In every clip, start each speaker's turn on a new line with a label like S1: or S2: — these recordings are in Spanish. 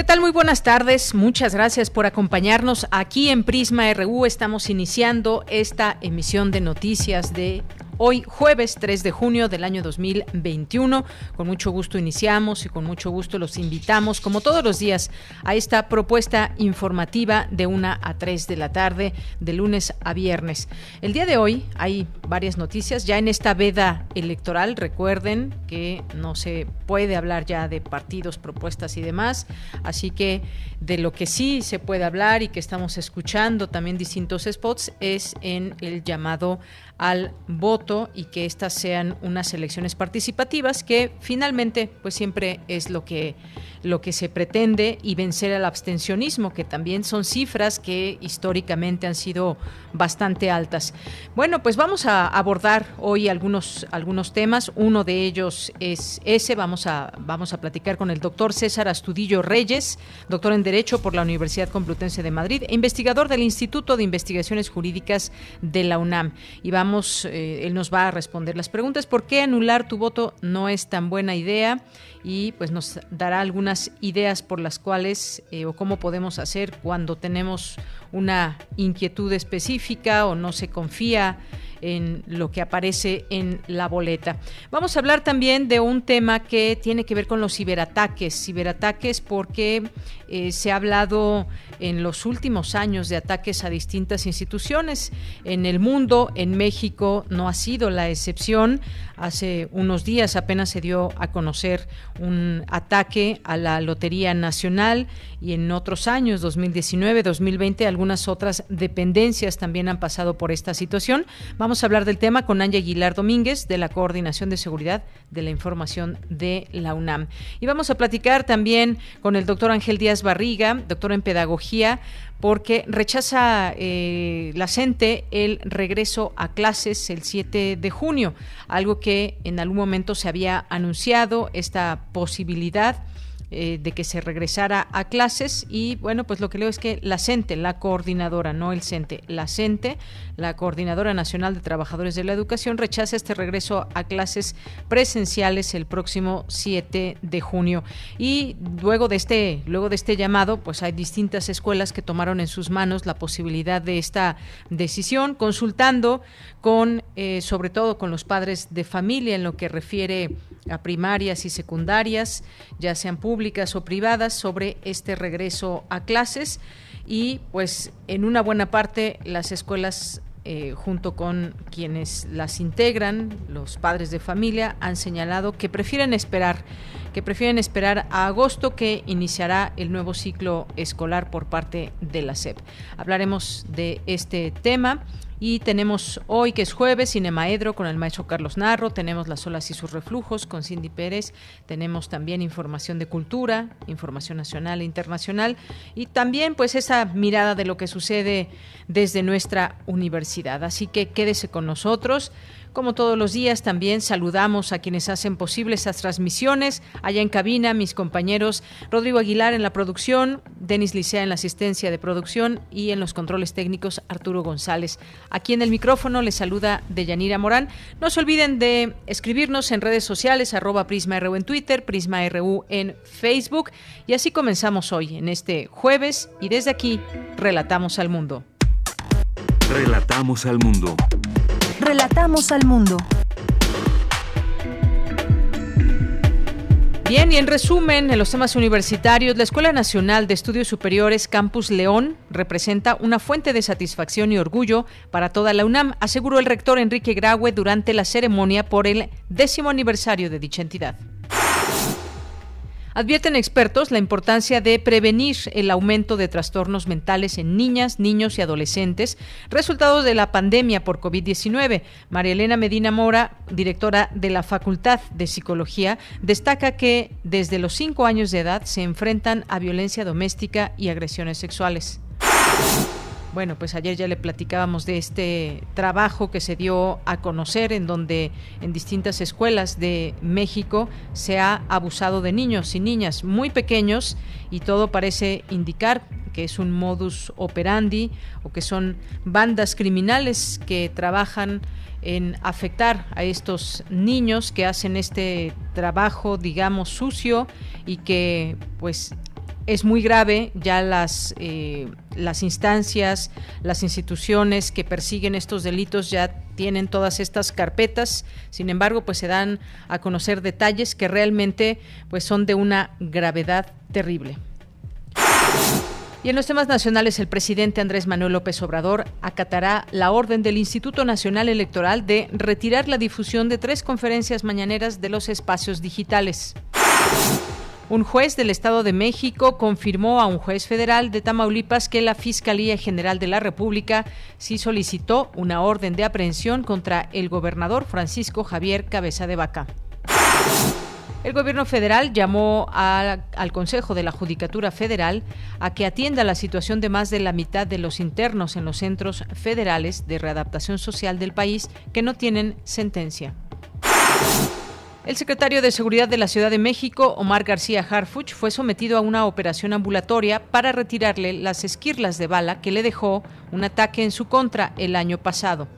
S1: ¿Qué tal? Muy buenas tardes. Muchas gracias por acompañarnos aquí en Prisma RU. Estamos iniciando esta emisión de noticias de Hoy, jueves 3 de junio del año 2021, con mucho gusto iniciamos y con mucho gusto los invitamos, como todos los días, a esta propuesta informativa de 1 a 3 de la tarde, de lunes a viernes. El día de hoy hay varias noticias, ya en esta veda electoral, recuerden que no se puede hablar ya de partidos, propuestas y demás, así que de lo que sí se puede hablar y que estamos escuchando también distintos spots es en el llamado al voto y que estas sean unas elecciones participativas que finalmente pues siempre es lo que lo que se pretende y vencer al abstencionismo que también son cifras que históricamente han sido bastante altas. Bueno, pues vamos a abordar hoy algunos algunos temas, uno de ellos es ese, vamos a vamos a platicar con el doctor César Astudillo Reyes, doctor en Derecho por la Universidad Complutense de Madrid e investigador del Instituto de Investigaciones Jurídicas de la UNAM. Y vamos eh, él nos va a responder las preguntas. ¿Por qué anular tu voto no es tan buena idea? Y pues nos dará algunas ideas por las cuales eh, o cómo podemos hacer cuando tenemos una inquietud específica o no se confía en lo que aparece en la boleta. Vamos a hablar también de un tema que tiene que ver con los ciberataques. Ciberataques porque eh, se ha hablado en los últimos años de ataques a distintas instituciones en el mundo. En México no ha sido la excepción. Hace unos días apenas se dio a conocer un ataque a la Lotería Nacional y en otros años, 2019, 2020, algunas otras dependencias también han pasado por esta situación. Vamos a hablar del tema con Ángel Aguilar Domínguez de la Coordinación de Seguridad de la Información de la UNAM. Y vamos a platicar también con el doctor Ángel Díaz Barriga, doctor en Pedagogía, porque rechaza eh, la CENTE el regreso a clases el 7 de junio, algo que en algún momento se había anunciado, esta posibilidad eh, de que se regresara a clases y bueno, pues lo que leo es que la CENTE, la coordinadora, no el CENTE, la CENTE, la Coordinadora Nacional de Trabajadores de la Educación, rechaza este regreso a clases presenciales el próximo 7 de junio. Y luego de este, luego de este llamado, pues hay distintas escuelas que tomaron en sus manos la posibilidad de esta decisión, consultando con, eh, sobre todo con los padres de familia en lo que refiere a primarias y secundarias, ya sean públicas o privadas, sobre este regreso a clases. Y pues en una buena parte las escuelas eh, junto con quienes las integran, los padres de familia, han señalado que prefieren esperar, que prefieren esperar a agosto que iniciará el nuevo ciclo escolar por parte de la SEP. Hablaremos de este tema y tenemos hoy, que es jueves, Cinemaedro con el maestro Carlos Narro, tenemos Las olas y sus reflujos con Cindy Pérez, tenemos también información de cultura, información nacional e internacional, y también pues esa mirada de lo que sucede desde nuestra universidad. Así que quédese con nosotros. Como todos los días, también saludamos a quienes hacen posible estas transmisiones. Allá en cabina, mis compañeros Rodrigo Aguilar en la producción, Denis Licea en la asistencia de producción y en los controles técnicos Arturo González. Aquí en el micrófono les saluda Deyanira Morán. No se olviden de escribirnos en redes sociales, arroba PrismaRU en Twitter, PrismaRU en Facebook. Y así comenzamos hoy, en este jueves, y desde aquí, Relatamos al Mundo.
S2: Relatamos al Mundo.
S3: Relatamos al mundo.
S1: Bien, y en resumen, en los temas universitarios, la Escuela Nacional de Estudios Superiores Campus León representa una fuente de satisfacción y orgullo para toda la UNAM, aseguró el rector Enrique Graue durante la ceremonia por el décimo aniversario de dicha entidad. Advierten expertos la importancia de prevenir el aumento de trastornos mentales en niñas, niños y adolescentes, resultados de la pandemia por COVID-19. María Elena Medina Mora, directora de la Facultad de Psicología, destaca que desde los cinco años de edad se enfrentan a violencia doméstica y agresiones sexuales. Bueno, pues ayer ya le platicábamos de este trabajo que se dio a conocer en donde en distintas escuelas de México se ha abusado de niños y niñas muy pequeños y todo parece indicar que es un modus operandi o que son bandas criminales que trabajan en afectar a estos niños que hacen este trabajo, digamos, sucio y que pues es muy grave, ya las, eh, las instancias, las instituciones que persiguen estos delitos ya tienen todas estas carpetas, sin embargo, pues se dan a conocer detalles que realmente pues son de una gravedad terrible. Y en los temas nacionales, el presidente Andrés Manuel López Obrador acatará la orden del Instituto Nacional Electoral de retirar la difusión de tres conferencias mañaneras de los espacios digitales. Un juez del Estado de México confirmó a un juez federal de Tamaulipas que la Fiscalía General de la República sí solicitó una orden de aprehensión contra el gobernador Francisco Javier Cabeza de Vaca. El gobierno federal llamó al Consejo de la Judicatura Federal a que atienda la situación de más de la mitad de los internos en los centros federales de readaptación social del país que no tienen sentencia. El secretario de Seguridad de la Ciudad de México, Omar García Harfuch, fue sometido a una operación ambulatoria para retirarle las esquirlas de bala que le dejó un ataque en su contra el año pasado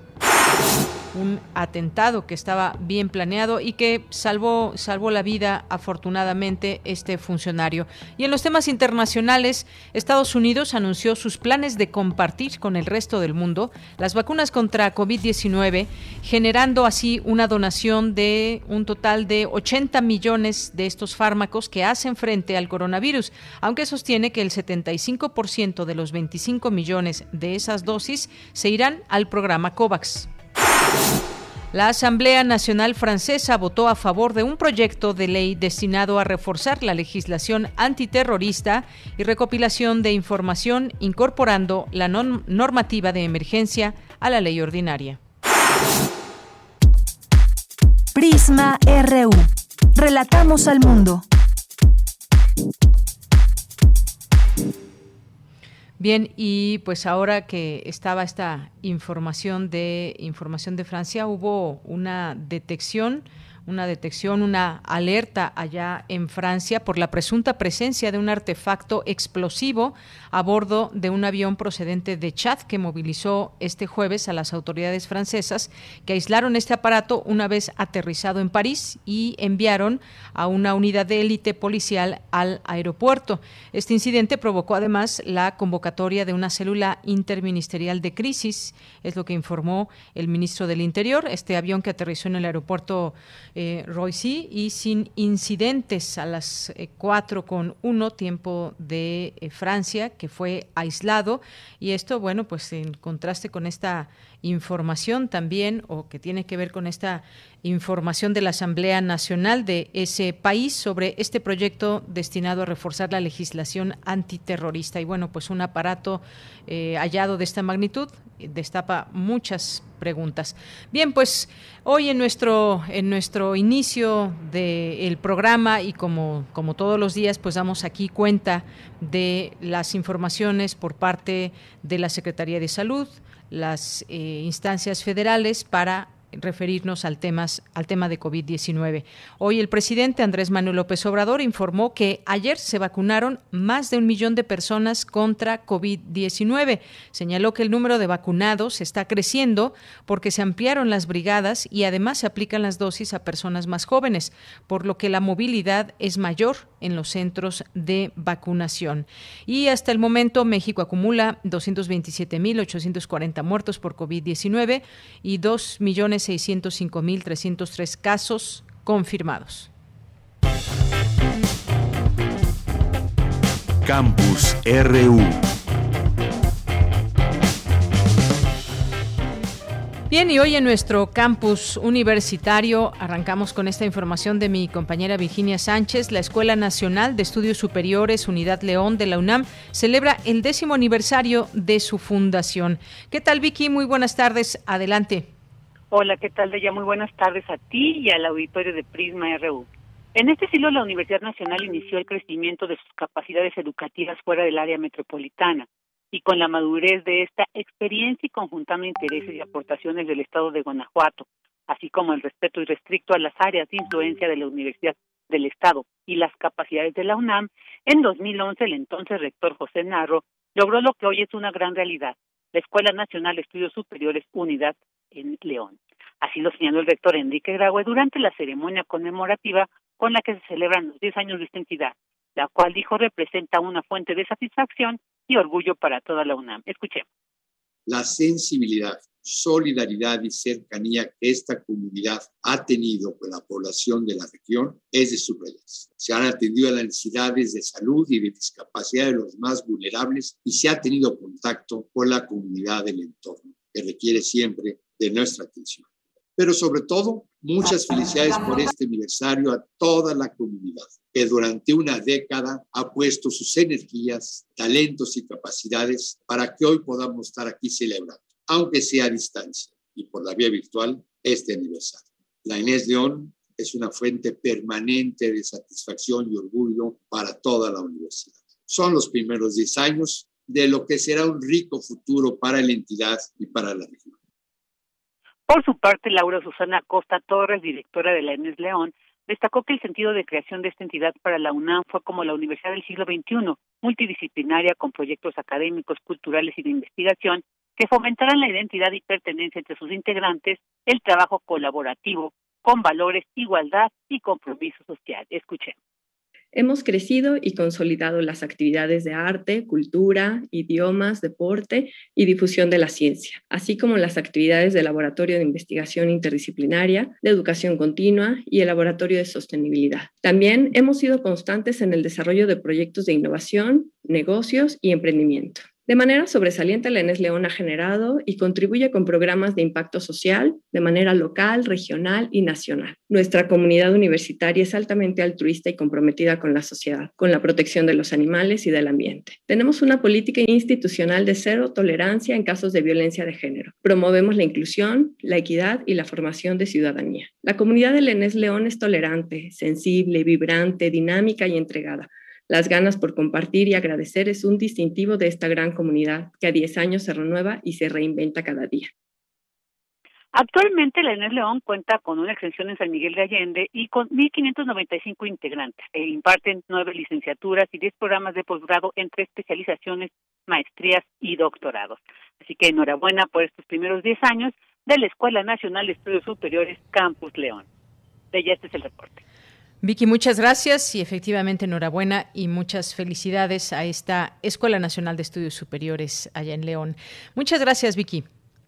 S1: un atentado que estaba bien planeado y que salvó, salvó la vida afortunadamente este funcionario. Y en los temas internacionales, Estados Unidos anunció sus planes de compartir con el resto del mundo las vacunas contra COVID-19, generando así una donación de un total de 80 millones de estos fármacos que hacen frente al coronavirus, aunque sostiene que el 75% de los 25 millones de esas dosis se irán al programa COVAX. La Asamblea Nacional Francesa votó a favor de un proyecto de ley destinado a reforzar la legislación antiterrorista y recopilación de información incorporando la normativa de emergencia a la ley ordinaria.
S3: Prisma RU. Relatamos al mundo.
S1: Bien, y pues ahora que estaba esta información de información de Francia, hubo una detección una detección, una alerta allá en Francia por la presunta presencia de un artefacto explosivo a bordo de un avión procedente de Chad que movilizó este jueves a las autoridades francesas que aislaron este aparato una vez aterrizado en París y enviaron a una unidad de élite policial al aeropuerto. Este incidente provocó además la convocatoria de una célula interministerial de crisis, es lo que informó el ministro del Interior. Este avión que aterrizó en el aeropuerto eh, Roissy y sin incidentes a las eh, cuatro con uno tiempo de eh, Francia que fue aislado. Y esto bueno pues en contraste con esta información también o que tiene que ver con esta información de la Asamblea Nacional de ese país sobre este proyecto destinado a reforzar la legislación antiterrorista. Y bueno, pues un aparato eh, hallado de esta magnitud destapa muchas preguntas. Bien, pues hoy en nuestro, en nuestro inicio del programa y como, como todos los días, pues damos aquí cuenta de las informaciones por parte de la Secretaría de Salud, las eh, instancias federales para referirnos al, temas, al tema de COVID-19. Hoy el presidente Andrés Manuel López Obrador informó que ayer se vacunaron más de un millón de personas contra COVID-19. Señaló que el número de vacunados está creciendo porque se ampliaron las brigadas y además se aplican las dosis a personas más jóvenes, por lo que la movilidad es mayor en los centros de vacunación. Y hasta el momento México acumula 227.840 muertos por COVID-19 y 2 millones 605.303 casos confirmados.
S2: Campus RU.
S1: Bien, y hoy en nuestro campus universitario arrancamos con esta información de mi compañera Virginia Sánchez. La Escuela Nacional de Estudios Superiores Unidad León de la UNAM celebra el décimo aniversario de su fundación. ¿Qué tal, Vicky? Muy buenas tardes. Adelante.
S4: Hola, ¿qué tal, Deya? Muy buenas tardes a ti y al auditorio de Prisma RU. En este siglo, la Universidad Nacional inició el crecimiento de sus capacidades educativas fuera del área metropolitana y con la madurez de esta experiencia y conjuntando intereses y aportaciones del Estado de Guanajuato, así como el respeto irrestricto a las áreas de influencia de la Universidad del Estado y las capacidades de la UNAM, en 2011 el entonces rector José Narro logró lo que hoy es una gran realidad, la Escuela Nacional de Estudios Superiores Unidad en León. Así lo señaló el rector Enrique Graue durante la ceremonia conmemorativa con la que se celebran los 10 años de esta la cual dijo representa una fuente de satisfacción y orgullo para toda la UNAM. Escuchemos.
S5: La sensibilidad, solidaridad y cercanía que esta comunidad ha tenido con la población de la región es de subrayarse. Se han atendido a las necesidades de salud y de discapacidad de los más vulnerables y se ha tenido contacto con la comunidad del entorno, que requiere siempre de nuestra atención. Pero sobre todo, muchas felicidades por este aniversario a toda la comunidad que durante una década ha puesto sus energías, talentos y capacidades para que hoy podamos estar aquí celebrando, aunque sea a distancia y por la vía virtual, este aniversario. La Inés León es una fuente permanente de satisfacción y orgullo para toda la universidad. Son los primeros 10 años de lo que será un rico futuro para la entidad y para la región.
S4: Por su parte, Laura Susana Costa Torres, directora de la Inés León, Destacó que el sentido de creación de esta entidad para la UNAM fue como la Universidad del siglo XXI, multidisciplinaria con proyectos académicos, culturales y de investigación que fomentaran la identidad y pertenencia entre sus integrantes, el trabajo colaborativo, con valores, igualdad y compromiso social. Escuchemos.
S6: Hemos crecido y consolidado las actividades de arte, cultura, idiomas, deporte y difusión de la ciencia, así como las actividades de laboratorio de investigación interdisciplinaria, de educación continua y el laboratorio de sostenibilidad. También hemos sido constantes en el desarrollo de proyectos de innovación, negocios y emprendimiento. De manera sobresaliente, la ENES León ha generado y contribuye con programas de impacto social de manera local, regional y nacional. Nuestra comunidad universitaria es altamente altruista y comprometida con la sociedad, con la protección de los animales y del ambiente. Tenemos una política institucional de cero tolerancia en casos de violencia de género. Promovemos la inclusión, la equidad y la formación de ciudadanía. La comunidad de la ENES León es tolerante, sensible, vibrante, dinámica y entregada las ganas por compartir y agradecer es un distintivo de esta gran comunidad que a 10 años se renueva y se reinventa cada día.
S4: Actualmente la ENES León cuenta con una extensión en San Miguel de Allende y con 1.595 integrantes. E imparten nueve licenciaturas y diez programas de posgrado entre especializaciones, maestrías y doctorados. Así que enhorabuena por estos primeros 10 años de la Escuela Nacional de Estudios Superiores Campus León. De ella este es el reporte.
S1: Vicky, muchas gracias y efectivamente enhorabuena y muchas felicidades a esta Escuela Nacional de Estudios Superiores allá en León. Muchas gracias, Vicky.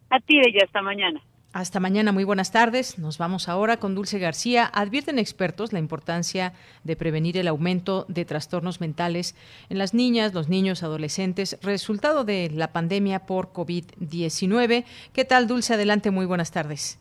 S4: A ti, ella, hasta mañana.
S1: Hasta mañana, muy buenas tardes. Nos vamos ahora con Dulce García. Advierten expertos la importancia de prevenir el aumento de trastornos mentales en las niñas, los niños, adolescentes, resultado de la pandemia por COVID-19. ¿Qué tal, Dulce? Adelante, muy buenas tardes.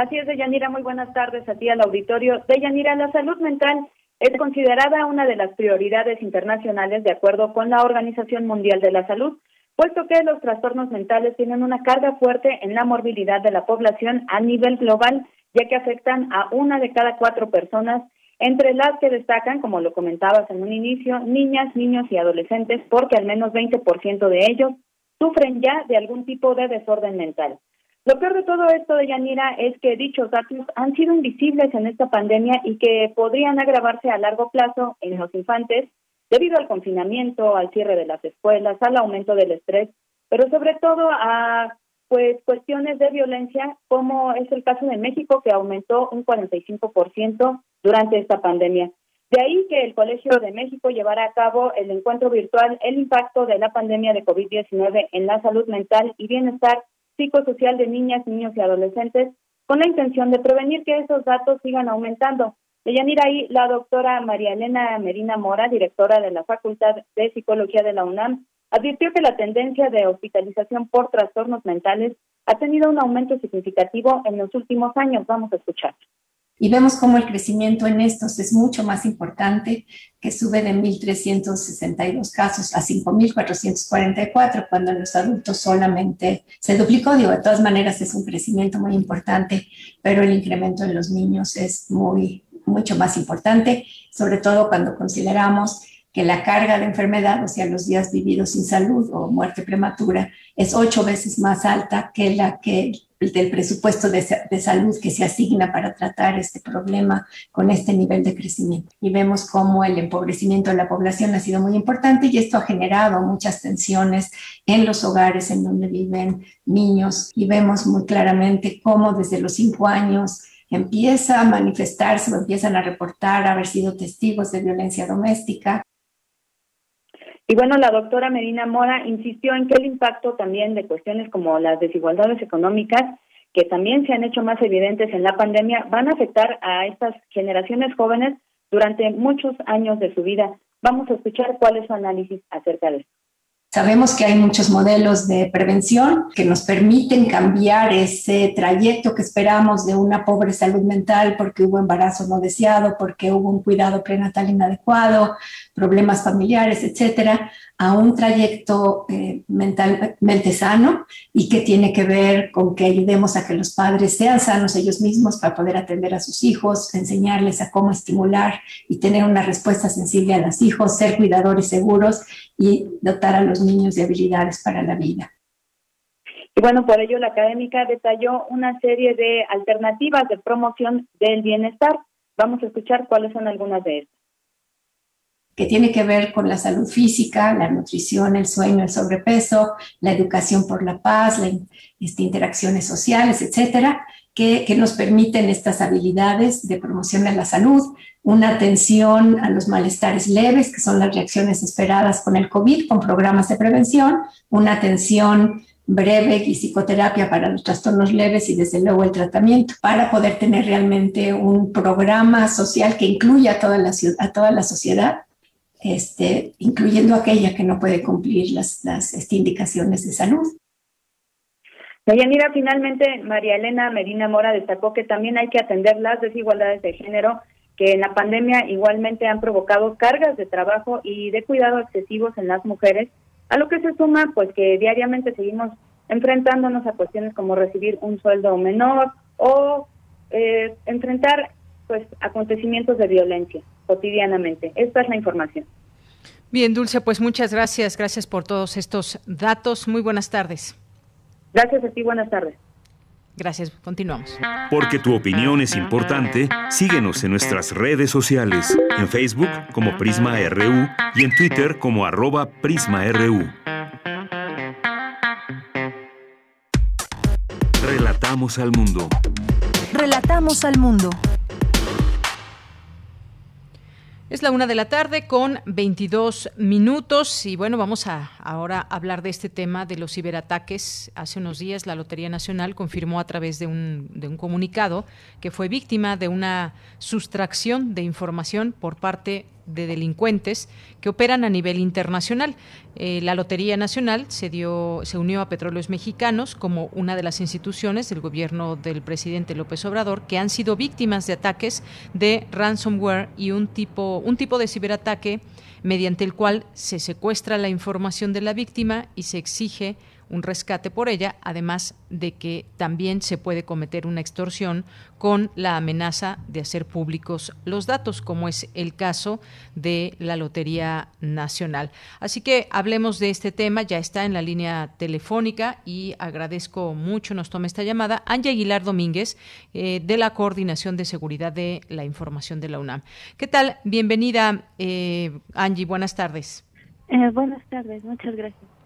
S7: Así es, Deyanira, muy buenas tardes a ti al auditorio. Deyanira, la salud mental es considerada una de las prioridades internacionales de acuerdo con la Organización Mundial de la Salud, puesto que los trastornos mentales tienen una carga fuerte en la morbilidad de la población a nivel global, ya que afectan a una de cada cuatro personas, entre las que destacan, como lo comentabas en un inicio, niñas, niños y adolescentes, porque al menos 20% de ellos sufren ya de algún tipo de desorden mental. Lo peor de todo esto de Yanira es que dichos datos han sido invisibles en esta pandemia y que podrían agravarse a largo plazo en los infantes debido al confinamiento, al cierre de las escuelas, al aumento del estrés, pero sobre todo a pues cuestiones de violencia, como es el caso de México que aumentó un 45% durante esta pandemia. De ahí que el Colegio de México llevará a cabo el encuentro virtual El impacto de la pandemia de COVID-19 en la salud mental y bienestar psicosocial de niñas, niños y adolescentes con la intención de prevenir que esos datos sigan aumentando. De ahí, la doctora María Elena Merina Mora, directora de la Facultad de Psicología de la UNAM, advirtió que la tendencia de hospitalización por trastornos mentales ha tenido un aumento significativo en los últimos años. Vamos a escuchar.
S8: Y vemos cómo el crecimiento en estos es mucho más importante, que sube de 1.362 casos a 5.444, cuando en los adultos solamente se duplicó. Digo, de todas maneras es un crecimiento muy importante, pero el incremento en los niños es muy, mucho más importante, sobre todo cuando consideramos que la carga de enfermedad, o sea, los días vividos sin salud o muerte prematura, es ocho veces más alta que la que del presupuesto de, de, salud que se asigna para tratar este problema con este nivel de crecimiento. Y vemos cómo el empobrecimiento de la población ha sido muy importante y esto ha generado muchas tensiones en los hogares en donde viven niños y vemos muy claramente cómo desde los cinco años empieza a manifestarse o empiezan a reportar haber sido testigos de violencia doméstica.
S7: Y bueno, la doctora Medina Mora insistió en que el impacto también de cuestiones como las desigualdades económicas, que también se han hecho más evidentes en la pandemia, van a afectar a estas generaciones jóvenes durante muchos años de su vida. Vamos a escuchar cuál es su análisis acerca de esto.
S8: Sabemos que hay muchos modelos de prevención que nos permiten cambiar ese trayecto que esperamos de una pobre salud mental porque hubo embarazo no deseado, porque hubo un cuidado prenatal inadecuado, problemas familiares, etcétera, a un trayecto eh, mentalmente sano y que tiene que ver con que ayudemos a que los padres sean sanos ellos mismos para poder atender a sus hijos, enseñarles a cómo estimular y tener una respuesta sensible a los hijos, ser cuidadores seguros y dotar a los niños de habilidades para la vida.
S7: Y bueno, por ello la académica detalló una serie de alternativas de promoción del bienestar. Vamos a escuchar cuáles son algunas de estas
S8: que tiene que ver con la salud física, la nutrición, el sueño, el sobrepeso, la educación por la paz, las este, interacciones sociales, etcétera, que, que, nos permiten estas habilidades de promoción de la salud, una atención a los malestares leves, que son las reacciones esperadas con el COVID, con programas de prevención, una atención breve y psicoterapia para los trastornos leves y desde luego el tratamiento para poder tener realmente un programa social que incluya a toda la, a toda la sociedad este, incluyendo aquella que no puede cumplir las, las este, indicaciones de salud.
S7: Deyanira, finalmente, María Elena Medina Mora destacó que también hay que atender las desigualdades de género que en la pandemia igualmente han provocado cargas de trabajo y de cuidado excesivos en las mujeres, a lo que se suma pues que diariamente seguimos enfrentándonos a cuestiones como recibir un sueldo menor o eh, enfrentar pues acontecimientos de violencia cotidianamente. Esta es la información.
S1: Bien, Dulce, pues muchas gracias. Gracias por todos estos datos. Muy buenas tardes.
S7: Gracias a ti, buenas tardes.
S1: Gracias, continuamos.
S2: Porque tu opinión es importante, síguenos en nuestras redes sociales, en Facebook como Prisma RU y en Twitter como arroba PrismaRU. Relatamos al mundo.
S3: Relatamos al mundo.
S1: Es la una de la tarde con 22 minutos y bueno, vamos a ahora hablar de este tema de los ciberataques. Hace unos días la Lotería Nacional confirmó a través de un, de un comunicado que fue víctima de una sustracción de información por parte delincuentes que operan a nivel internacional. Eh, la Lotería Nacional se, dio, se unió a Petróleos Mexicanos como una de las instituciones del gobierno del presidente López Obrador que han sido víctimas de ataques de ransomware y un tipo, un tipo de ciberataque mediante el cual se secuestra la información de la víctima y se exige un rescate por ella, además de que también se puede cometer una extorsión con la amenaza de hacer públicos los datos, como es el caso de la Lotería Nacional. Así que hablemos de este tema, ya está en la línea telefónica y agradezco mucho, nos toma esta llamada, Anja Aguilar Domínguez, eh, de la Coordinación de Seguridad de la Información de la UNAM. ¿Qué tal? Bienvenida, eh, Angie, buenas tardes.
S9: Eh, buenas tardes, muchas gracias.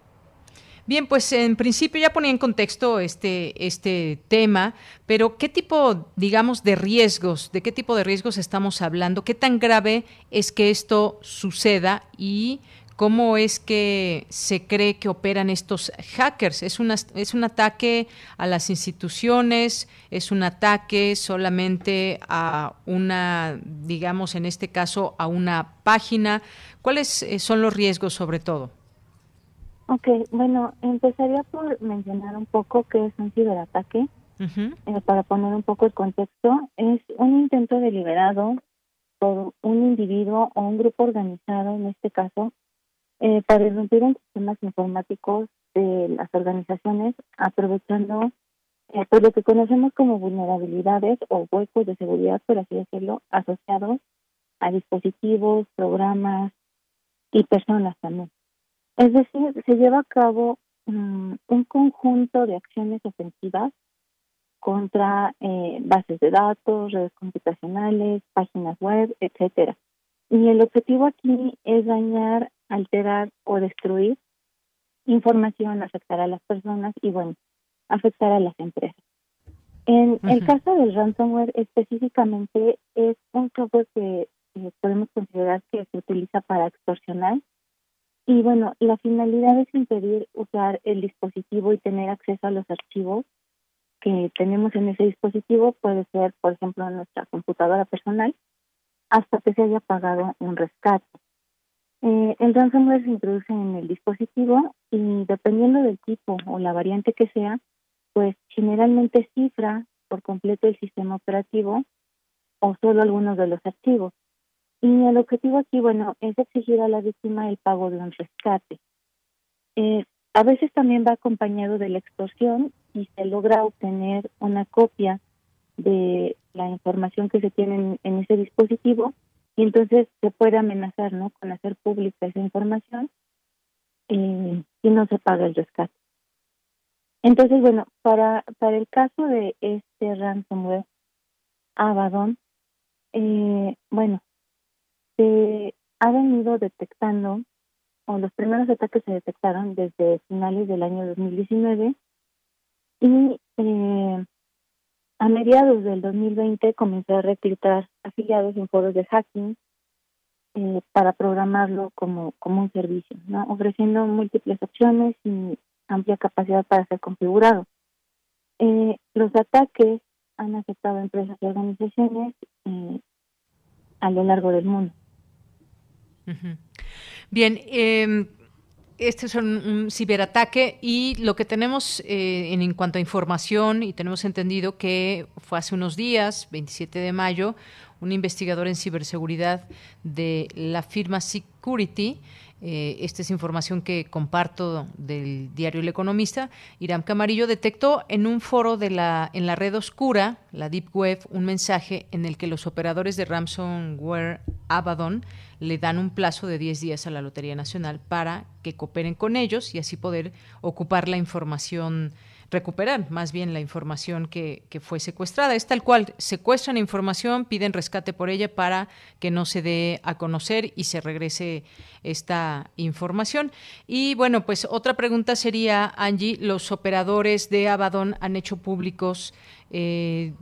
S1: Bien, pues en principio ya ponía en contexto este, este tema, pero ¿qué tipo, digamos, de riesgos, de qué tipo de riesgos estamos hablando? ¿Qué tan grave es que esto suceda y cómo es que se cree que operan estos hackers? ¿Es, una, es un ataque a las instituciones? ¿Es un ataque solamente a una, digamos, en este caso, a una página? ¿Cuáles eh, son los riesgos sobre todo?
S9: Ok, bueno, empezaría por mencionar un poco qué es un ciberataque. Eh, para poner un poco el contexto, es un intento deliberado por un individuo o un grupo organizado, en este caso, eh, para irrumpir en sistemas informáticos de las organizaciones, aprovechando eh, pues lo que conocemos como vulnerabilidades o huecos de seguridad, por así decirlo, asociados a dispositivos, programas y personas también. Es decir, se lleva a cabo mm, un conjunto de acciones ofensivas contra eh, bases de datos, redes computacionales, páginas web, etcétera. Y el objetivo aquí es dañar, alterar o destruir información, afectar a las personas y, bueno, afectar a las empresas. En el caso del ransomware específicamente es un software que podemos considerar que se utiliza para extorsionar y bueno, la finalidad es impedir usar el dispositivo y tener acceso a los archivos que tenemos en ese dispositivo, puede ser, por ejemplo, nuestra computadora personal, hasta que se haya pagado un rescate. Eh, el se introduce en el dispositivo y dependiendo del tipo o la variante que sea, pues generalmente cifra por completo el sistema operativo o solo algunos de los archivos. Y el objetivo aquí, bueno, es exigir a la víctima el pago de un rescate. Eh, a veces también va acompañado de la extorsión y se logra obtener una copia de la información que se tiene en, ese dispositivo y entonces se puede amenazar ¿no? con hacer pública esa información eh, y no se paga el rescate. Entonces, bueno, para, para el caso de este ransomware, Abaddon, eh, bueno, se ha venido detectando, o los primeros ataques se detectaron desde finales del año 2019 y eh, a mediados del 2020 comenzó a reclutar afiliados en foros de hacking eh, para programarlo como, como un servicio, ofreciendo múltiples opciones y amplia capacidad para ser configurado. Eh, los ataques han afectado a empresas y organizaciones eh, a lo largo del mundo.
S1: Bien, eh, este es un, ciberataque y lo que tenemos eh, en, cuanto a información, y tenemos entendido que fue hace unos días, 27 de mayo, un investigador en ciberseguridad de la firma Security eh, esta es información que comparto del diario El Economista. Iram Camarillo detectó en un foro de la, en la red oscura, la Deep Web, un mensaje en el que los operadores de ransomware Abaddon le dan un plazo de 10 días a la Lotería Nacional para que cooperen con ellos y así poder ocupar la información recuperar más bien la información que, que, fue secuestrada. Es tal cual, secuestran información, piden rescate por ella para que no se dé a conocer y se regrese esta información. Y bueno, pues otra pregunta sería, Angie, los operadores de Abaddon han hecho públicos eh,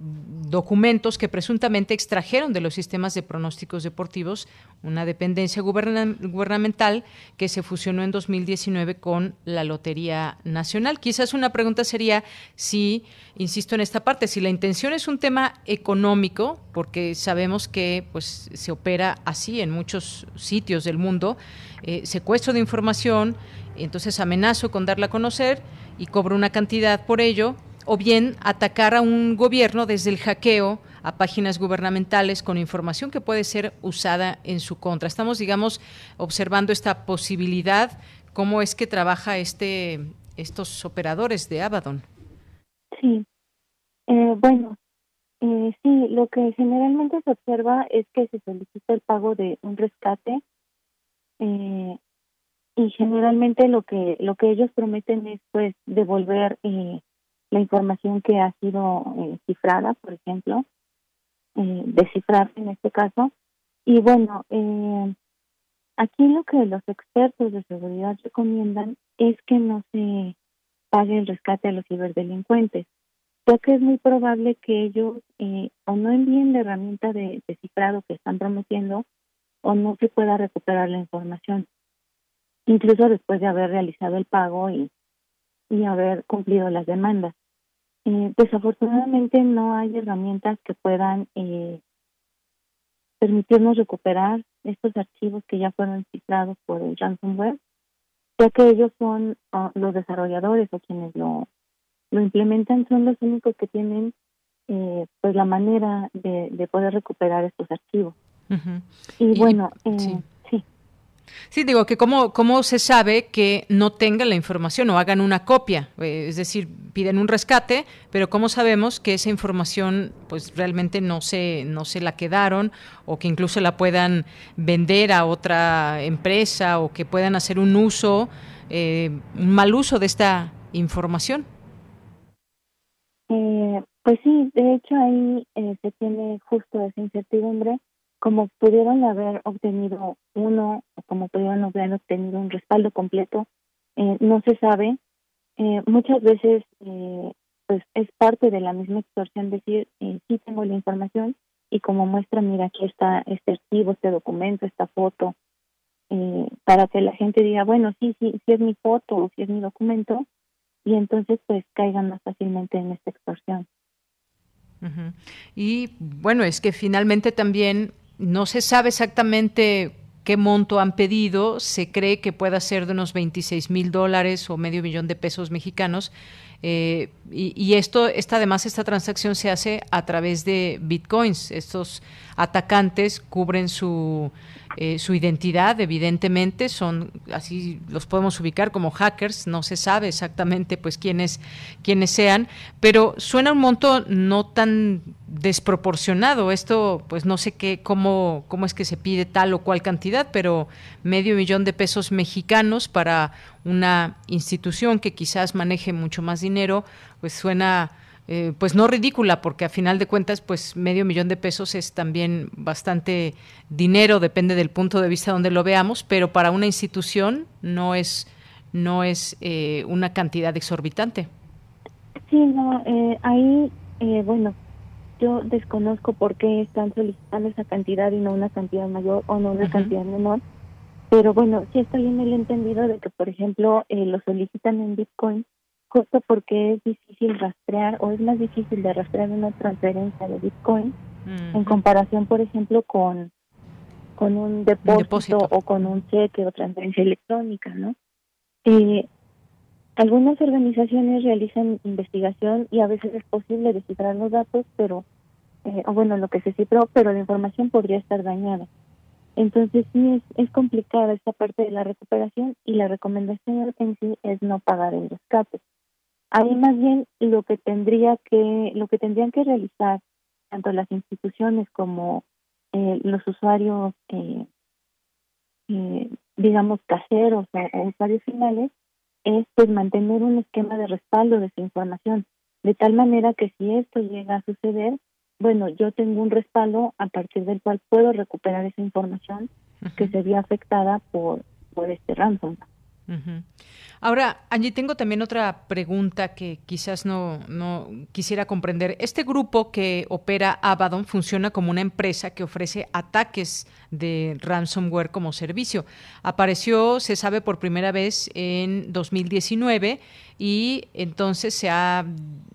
S1: documentos que presuntamente extrajeron de los sistemas de pronósticos deportivos una dependencia gubernamental que se fusionó en 2019 con la Lotería Nacional. Quizás una pregunta sería si, insisto en esta parte, si la intención es un tema económico, porque sabemos que pues se opera así en muchos sitios del mundo, eh, secuestro de información, entonces amenazo con darla a conocer y cobro una cantidad por ello, o bien atacar a un gobierno desde el hackeo a páginas gubernamentales con información que puede ser usada en su contra. Estamos, digamos, observando esta posibilidad. ¿Cómo es que trabaja este estos operadores de Abaddon?
S9: Sí, eh, bueno, eh, sí, lo que generalmente se observa es que se solicita el pago de un rescate eh, y generalmente lo que lo que ellos prometen es pues devolver eh, la información que ha sido eh, cifrada, por ejemplo, eh, descifrar en este caso. Y bueno, eh, aquí lo que los expertos de seguridad recomiendan es que no se pague el rescate a los ciberdelincuentes, porque es muy probable que ellos eh, o no envíen la herramienta de, cifrado que están prometiendo o no se pueda recuperar la información, incluso después de haber realizado el pago y, y haber cumplido las demandas. Eh, desafortunadamente no hay herramientas que puedan eh, permitirnos recuperar estos archivos que ya fueron cifrados por el ransomware ya que ellos son ah, los desarrolladores o quienes lo, lo implementan, son los únicos que tienen eh, pues la manera de, de, poder recuperar estos archivos. Y, bueno,
S1: sí. Sí, digo que cómo, cómo se sabe que no tengan la información o hagan una copia, eh, es decir, piden un rescate, pero cómo sabemos que esa información pues realmente no se, no se la quedaron o que incluso la puedan vender a otra empresa o que puedan hacer un uso, eh, un mal uso de esta información.
S9: Eh, pues sí, de hecho ahí se tiene justo esa incertidumbre como pudieron haber obtenido uno o como pudieron haber obtenido un respaldo completo, eh, no se sabe. Eh, muchas veces eh, pues es parte de la misma extorsión decir, eh, sí tengo la información y como muestra, mira, aquí está este archivo, este documento, esta foto, para que la gente diga, bueno, sí, sí, sí es mi foto o sí es mi documento, y entonces pues caigan más fácilmente en esta extorsión.
S1: Y bueno, es que finalmente también no se sabe exactamente qué monto han pedido, se cree que pueda ser de unos 26 mil dólares o medio millón de pesos mexicanos. Eh, y, esto, esta, además, esta transacción se hace a través de bitcoins. Estos atacantes cubren su, eh, su identidad, evidentemente, son así los podemos ubicar como hackers, no se sabe exactamente pues quiénes, quiénes sean, pero suena un monto no tan desproporcionado. Esto, pues no sé qué, cómo, cómo es que se pide tal o cual cantidad, pero medio millón de pesos mexicanos para una institución que quizás maneje mucho más dinero, pues suena eh, pues no ridícula, porque a final de cuentas, pues medio millón de pesos es también bastante dinero, depende del punto de vista donde lo veamos, pero para una institución no es, no es eh, una cantidad exorbitante.
S9: Sí, no, eh, ahí, bueno, yo desconozco por qué están solicitando esa cantidad y no una cantidad mayor o no una cantidad menor, pero bueno, sí estoy en el entendido de que, por ejemplo, lo solicitan en Bitcoin justo porque es difícil rastrear o es más difícil de rastrear una transferencia de Bitcoin en comparación, por ejemplo, con, con un depósito, o con un cheque o transferencia electrónica, ¿no? Eh, algunas organizaciones realizan investigación y a veces es posible descifrar los datos, pero, eh, bueno, lo que se cifró, pero la información podría estar dañada. Entonces sí es, es complicada esta parte de la recuperación y la recomendación en sí es no pagar el rescate. Ahí más bien lo que tendría que lo que tendrían que realizar tanto las instituciones como eh, los usuarios, eh, eh, digamos caseros o, usuarios finales, es pues mantener un esquema de respaldo de esa información, de tal manera que si esto llega a suceder, bueno, yo tengo un respaldo a partir del cual puedo recuperar esa información que se vio afectada por, por este
S1: Ahora, Angie, tengo también otra pregunta que quizás no, quisiera comprender. Este grupo que opera Abaddon funciona como una empresa que ofrece ataques de ransomware como servicio. Apareció, se sabe, por primera vez en 2019 y entonces se ha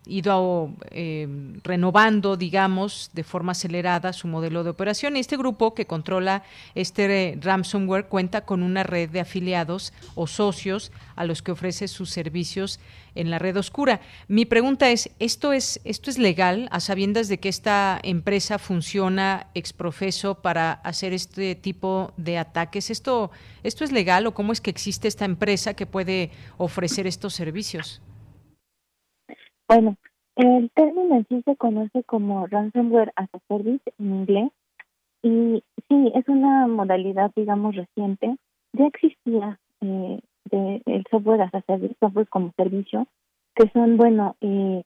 S1: ido eh, renovando, digamos, de forma acelerada su modelo de operación. Este grupo que controla este ransomware cuenta con una red de afiliados o socios a los que ofrece sus servicios en la red oscura. Mi pregunta es, ¿esto es, esto es legal a sabiendas de que esta empresa funciona exprofeso para hacer este tipo de ataques? ¿Esto, ¿Esto es legal o cómo es que existe esta empresa que puede ofrecer estos servicios?
S9: Bueno, el término en sí se conoce como ransomware as a service en inglés y sí, es una modalidad, digamos, reciente. Ya existía eh, de el software as a service, software como servicio, que son, bueno, eh,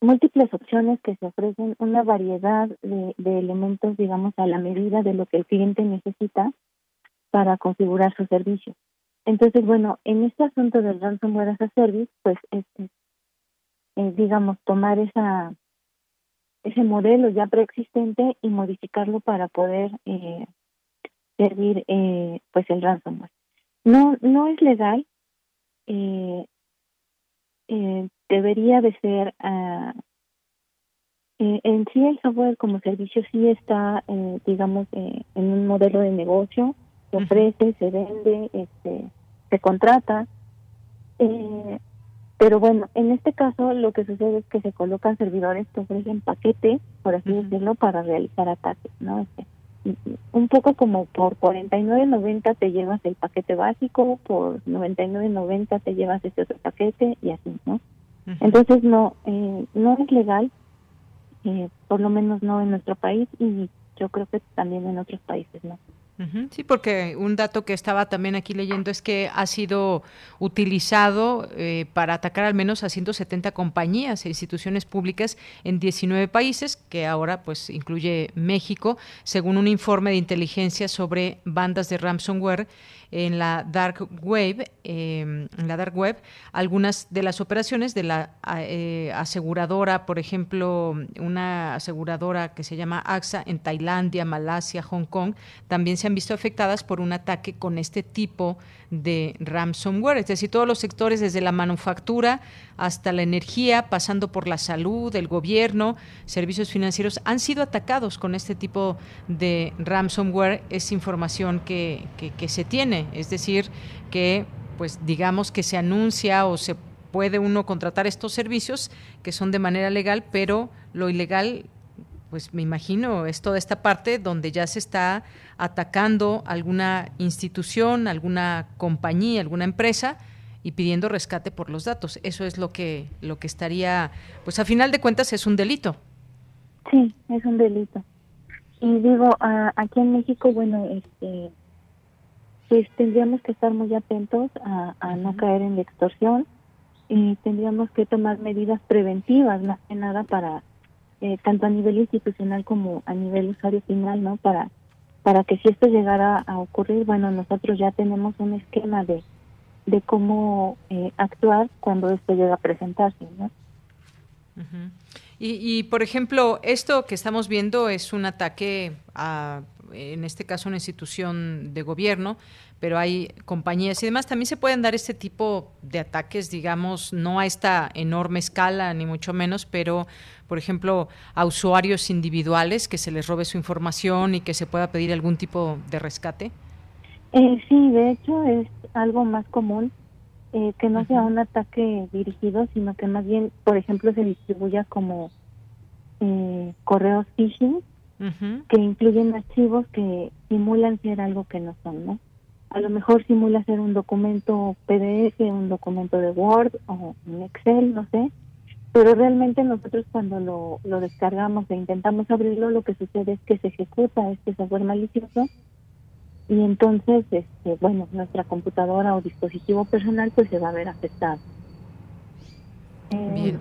S9: múltiples opciones que se ofrecen, una variedad de, de elementos, digamos, a la medida de lo que el cliente necesita para configurar su servicio. Entonces, bueno, en este asunto del ransomware as a service, pues es, eh, digamos, tomar esa ese modelo ya preexistente y modificarlo para poder eh, servir eh, pues el ransomware. No, no es legal. Eh, eh, debería de ser uh, en sí el software como servicio sí está digamos en un modelo de negocio se ofrece se vende este se contrata. Eh, pero bueno, en este caso lo que sucede es que se colocan servidores que ofrecen paquete, por así decirlo, para realizar ataques, ¿no? Este, un poco como por 49.90 te llevas el paquete básico, por 99.90 te llevas ese otro paquete y así, ¿no? Entonces no eh, no es legal, eh, por lo menos no en nuestro país y yo creo que también en otros países, ¿no?
S1: Sí, porque un dato que estaba también aquí leyendo es que ha sido utilizado eh, para atacar al menos a 170 compañías e instituciones públicas en 19 países, que ahora pues incluye México, según un informe de inteligencia sobre bandas de ransomware en la dark web, em, en la dark web, algunas de las operaciones de la eh, aseguradora, por ejemplo, una aseguradora que se llama AXA en Tailandia, Malasia, Hong Kong, también se han visto afectadas por un ataque con este tipo de ransomware, es decir, todos los sectores desde la manufactura hasta la energía, pasando por la salud, el gobierno, servicios financieros, han sido atacados con este tipo de ransomware. Es información que, que, se tiene, es decir, que pues digamos que se anuncia o se puede uno contratar estos servicios que son de manera legal, pero lo ilegal pues me imagino, es toda esta parte donde ya se está atacando alguna institución, alguna compañía, alguna empresa y pidiendo rescate por los datos. Eso es lo que lo que estaría, pues a final de cuentas es un delito.
S9: Sí, es un delito. Y digo, aquí en México, bueno, este, pues tendríamos que estar muy atentos a, a no caer en la extorsión y tendríamos que tomar medidas preventivas más que nada para eh, tanto a nivel institucional como a nivel usuario final, ¿no? Para para que si esto llegara a ocurrir, bueno, nosotros ya tenemos un esquema de de cómo eh, actuar cuando esto llega a presentarse, ¿no?
S1: y, y, por ejemplo, esto que estamos viendo es un ataque a, en este caso, una institución de gobierno, pero hay compañías y demás. También se pueden dar este tipo de ataques, digamos, no a esta enorme escala, ni mucho menos, pero, por ejemplo, a usuarios individuales que se les robe su información y que se pueda pedir algún tipo de rescate.
S9: Eh, sí, de hecho es algo más común eh, que no sea un ataque dirigido, sino que más bien, por ejemplo, se distribuya como eh, correos phishing, que incluyen archivos que simulan ser algo que no son, ¿no? a lo mejor simula ser un documento PDF, un documento de Word o un Excel, no sé, pero realmente nosotros cuando lo, lo descargamos e intentamos abrirlo, lo que sucede es que se ejecuta este software malicioso y entonces, este, bueno, nuestra computadora o dispositivo personal pues se va a ver afectado.
S1: Bien.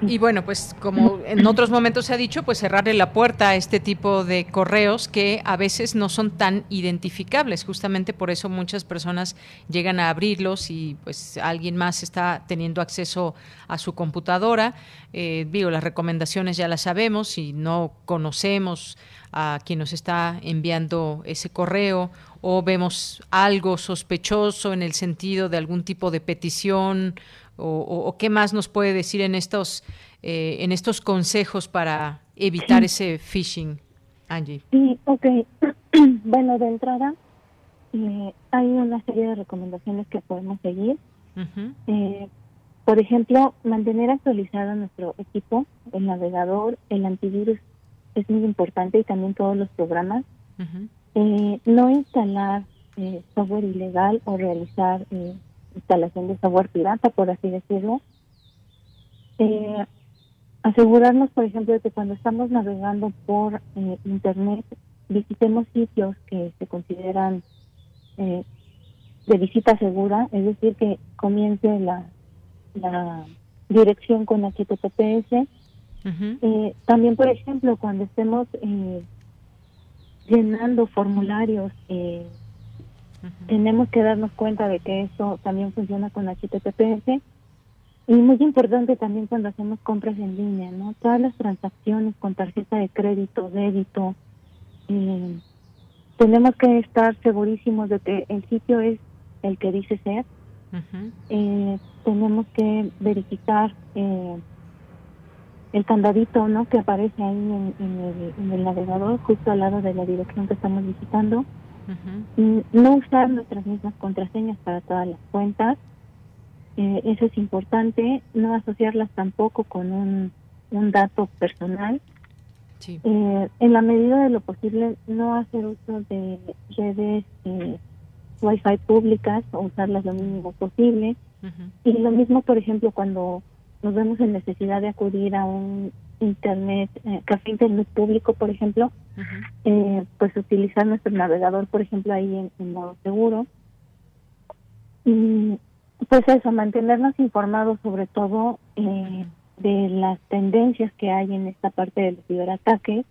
S1: Y bueno, pues como en otros momentos se ha dicho, pues cerrarle la puerta a este tipo de correos que a veces no son tan identificables. Justamente por eso muchas personas llegan a abrirlos y pues alguien más está teniendo acceso a su computadora. Eh, digo, las recomendaciones ya las sabemos. Si no conocemos a quien nos está enviando ese correo o vemos algo sospechoso en el sentido de algún tipo de petición o, qué más nos puede decir en estos eh, en estos consejos para evitar ese phishing, Angie?
S9: Sí, ok. bueno, de entrada eh, hay una serie de recomendaciones que podemos seguir. Eh, por ejemplo, mantener actualizado nuestro equipo, el navegador, el antivirus es muy importante y también todos los programas. no instalar software ilegal o realizar instalación de software pirata, por así decirlo. Eh, asegurarnos, por ejemplo, de que cuando estamos navegando por eh, Internet visitemos sitios que se consideran eh, de visita segura, es decir, que comience la, la dirección con HTTPS. también, por ejemplo, cuando estemos llenando formularios tenemos que darnos cuenta de que eso también funciona con HTTPS. Y muy importante también cuando hacemos compras en línea, ¿no? Todas las transacciones con tarjeta de crédito, débito, eh, tenemos que estar segurísimos de que el sitio es el que dice ser. eh, tenemos que verificar eh, el candadito, ¿no? Que aparece ahí en, el, en el navegador, justo al lado de la dirección que estamos visitando No usar nuestras mismas contraseñas para todas las cuentas, eh, eso es importante, no asociarlas tampoco con un, un dato personal. Eh, en la medida de lo posible, no hacer uso de redes eh, Wi-Fi públicas o usarlas lo mínimo posible. Y lo mismo, por ejemplo, cuando nos vemos en necesidad de acudir a un internet, eh, café internet público, por ejemplo, eh, pues utilizar nuestro navegador, por ejemplo, ahí en, modo seguro. Y pues eso, mantenernos informados sobre todo eh, de las tendencias que hay en esta parte del ciberataque,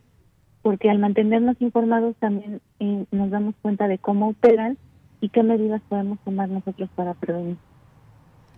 S9: porque al mantenernos informados también nos damos cuenta de cómo operan y qué medidas podemos tomar nosotros para prevenir.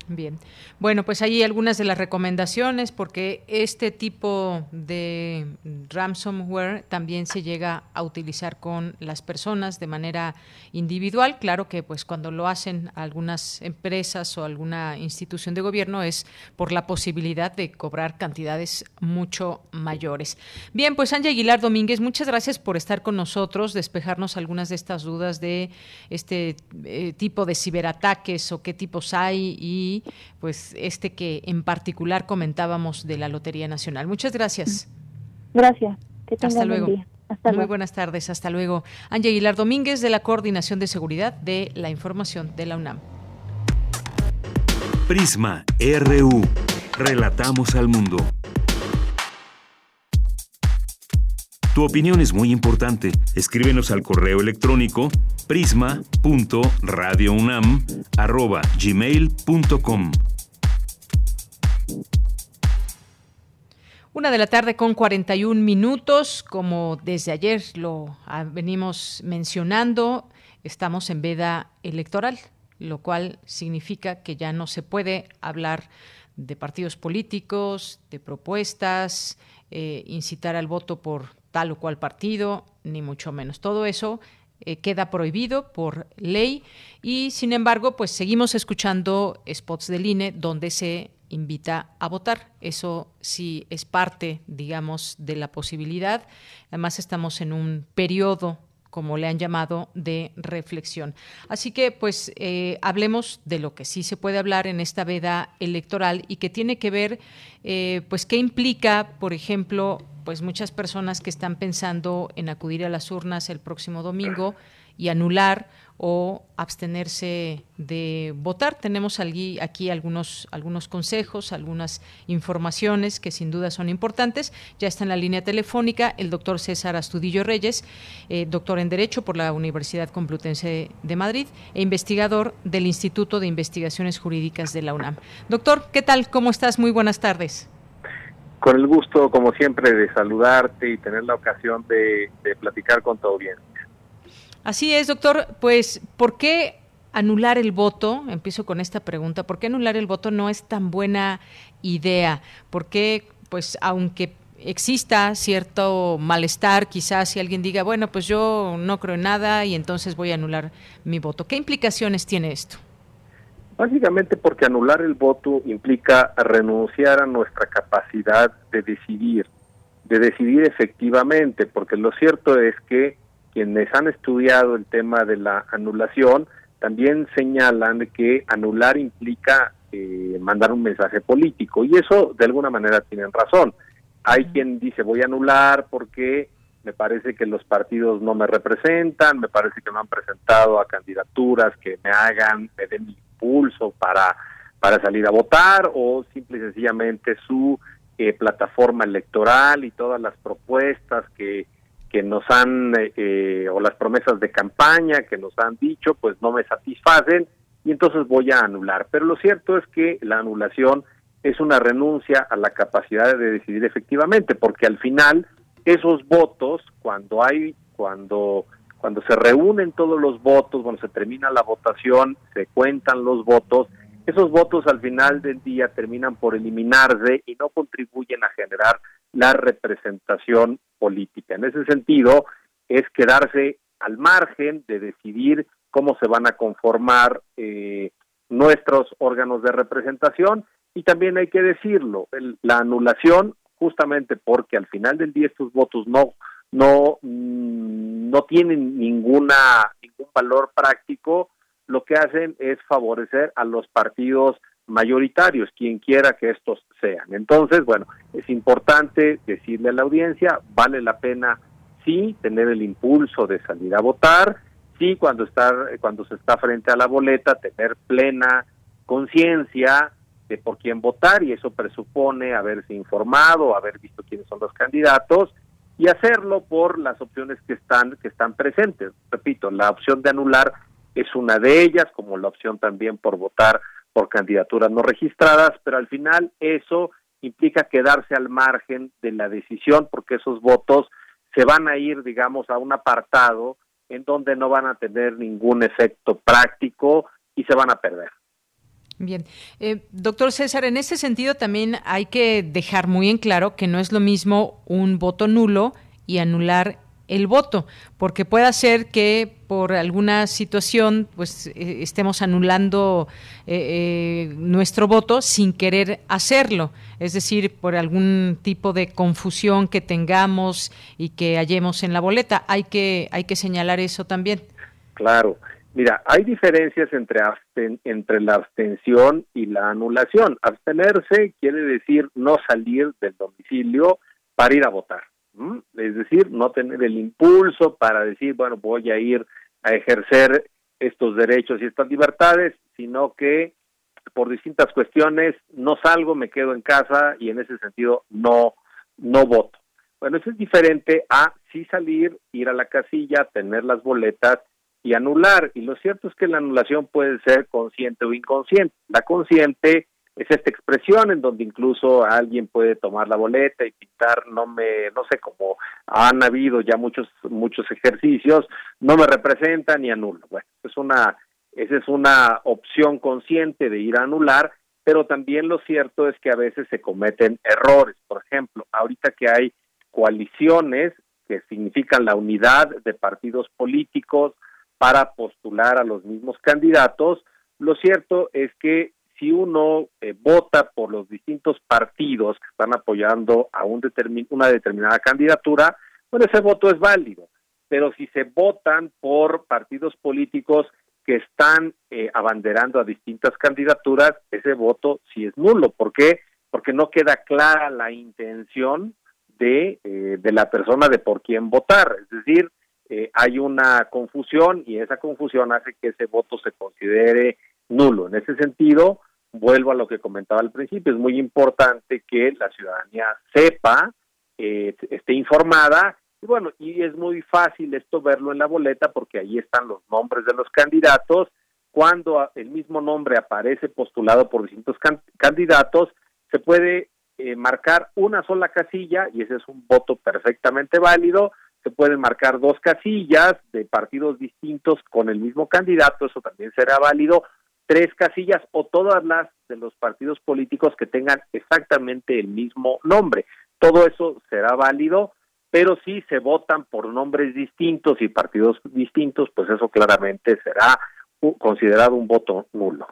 S1: Bien. Bueno, pues hay algunas de las recomendaciones porque este tipo de ransomware también se llega a utilizar con las personas de manera individual. Claro que pues cuando lo hacen algunas empresas o alguna institución de gobierno es por la posibilidad de cobrar cantidades mucho mayores. Bien, pues Ángel Aguilar Domínguez, muchas gracias por estar con nosotros, despejarnos algunas de estas dudas de este eh, tipo de ciberataques o qué tipos hay y pues este que en particular comentábamos de la Lotería Nacional. Muchas gracias.
S9: Gracias.
S1: hasta luego. Muy buenas tardes, hasta luego. Ángel Aguilar Domínguez de la Coordinación de Seguridad de la Información de la UNAM.
S2: Prisma RU. Relatamos al mundo. Tu opinión es muy importante. Escríbenos al correo electrónico prisma.radiounam@gmail.com.
S1: Una de la tarde con 41 minutos, como desde ayer lo venimos mencionando, estamos en veda electoral, lo cual significa que ya no se puede hablar de partidos políticos, de propuestas, eh, incitar al voto por tal o cual partido, ni mucho menos. Todo eso eh, queda prohibido por ley y, sin embargo, pues seguimos escuchando spots del INE donde se invita a votar. Eso sí es parte, digamos, de la posibilidad. Además, estamos en un periodo como le han llamado, de reflexión. Así que, pues, eh, hablemos de lo que sí se puede hablar en esta veda electoral y que tiene que ver, eh, pues, qué implica, por ejemplo, pues muchas personas que están pensando en acudir a las urnas el próximo domingo y anular o abstenerse de votar. Tenemos aquí, aquí algunos, algunos consejos, algunas informaciones que sin duda son importantes. Ya está en la línea telefónica el doctor César Astudillo Reyes, eh, doctor en Derecho por la Universidad Complutense de Madrid e investigador del Instituto de Investigaciones Jurídicas de la UNAM. Doctor, ¿qué tal? ¿Cómo estás? Muy buenas tardes.
S10: Con el gusto, como siempre, de saludarte y tener la ocasión de, platicar con tu audiencia.
S1: Así es, doctor. Pues, ¿por qué anular el voto? Empiezo con esta pregunta. ¿Por qué anular el voto no es tan buena idea? ¿Por qué, pues, aunque exista cierto malestar, quizás si alguien diga, bueno, pues yo no creo en nada y entonces voy a anular mi voto. ¿Qué implicaciones tiene esto?
S10: Básicamente porque anular el voto implica renunciar a nuestra capacidad de decidir, de decidir efectivamente, porque lo cierto es que quienes han estudiado el tema de la anulación también señalan que anular implica eh, mandar un mensaje político y eso de alguna manera tienen razón. Hay quien dice voy a anular porque me parece que los partidos no me representan, me parece que no han presentado a candidaturas que me hagan, me den impulso para, para salir a votar o simple y sencillamente su eh, plataforma electoral y todas las propuestas que que nos han, eh, o las promesas de campaña que nos han dicho, pues no me satisfacen y entonces voy a anular. Pero lo cierto es que la anulación es una renuncia a la capacidad de decidir efectivamente, porque al final esos votos, cuando hay, cuando, cuando se reúnen todos los votos, cuando se termina la votación, se cuentan los votos, esos votos al final del día terminan por eliminarse y no contribuyen a generar la representación política. En ese sentido, es quedarse al margen de decidir cómo se van a conformar eh, nuestros órganos de representación y también hay que decirlo, la anulación, justamente porque al final del día estos votos no, no, mm, no tienen ninguna, ningún valor práctico, lo que hacen es favorecer a los partidos mayoritarios, quien quiera que estos sean. Entonces, bueno, es importante decirle a la audiencia, vale la pena sí tener el impulso de salir a votar, sí cuando está cuando se está frente a la boleta tener plena conciencia de por quién votar y eso presupone haberse informado, haber visto quiénes son los candidatos y hacerlo por las opciones que están que están presentes. Repito, la opción de anular es una de ellas, como la opción también por votar por candidaturas no registradas, pero al final eso implica quedarse al margen de la decisión porque esos votos se van a ir, digamos, a un apartado en donde no van a tener ningún efecto práctico y se van a perder.
S1: Bien, eh, doctor César, en ese sentido también hay que dejar muy en claro que no es lo mismo un voto nulo y anular el voto, porque puede ser que por alguna situación pues eh, estemos anulando eh, eh, nuestro voto sin querer hacerlo, es decir, por algún tipo de confusión que tengamos y que hallemos en la boleta. Hay que hay que señalar eso también.
S10: Claro. Mira, hay diferencias entre, entre la abstención y la anulación. Abstenerse quiere decir no salir del domicilio para ir a votar. Es decir, no tener el impulso para decir, bueno, voy a ir a ejercer estos derechos y estas libertades, sino que por distintas cuestiones no salgo, me quedo en casa y en ese sentido no no voto. Bueno, eso es diferente a sí salir, ir a la casilla, tener las boletas y anular. Y lo cierto es que la anulación puede ser consciente o inconsciente. La consciente es esta expresión en donde incluso alguien puede tomar la boleta y pintar no me no sé cómo han habido ya muchos muchos ejercicios no me representa ni anulo bueno es una esa es una opción consciente de ir a anular pero también lo cierto es que a veces se cometen errores por ejemplo ahorita que hay coaliciones que significan la unidad de partidos políticos para postular a los mismos candidatos lo cierto es que si uno eh, vota por los distintos partidos que están apoyando a un una determinada candidatura, bueno, ese voto es válido. Pero si se votan por partidos políticos que están eh, abanderando a distintas candidaturas, ese voto sí es nulo. ¿Por qué? Porque no queda clara la intención de, eh, de la persona de por quién votar. Es decir, hay una confusión y esa confusión hace que ese voto se considere nulo. En ese sentido, vuelvo a lo que comentaba al principio, es muy importante que la ciudadanía sepa, eh, esté informada, y bueno, y es muy fácil esto verlo en la boleta porque ahí están los nombres de los candidatos, cuando el mismo nombre aparece postulado por distintos candidatos, se puede eh, marcar una sola casilla y ese es un voto perfectamente válido, se pueden marcar dos casillas de partidos distintos con el mismo candidato, eso también será válido, tres casillas o todas las de los partidos políticos que tengan exactamente el mismo nombre. Todo eso será válido, pero si se votan por nombres distintos y partidos distintos, pues eso claramente será considerado un voto nulo.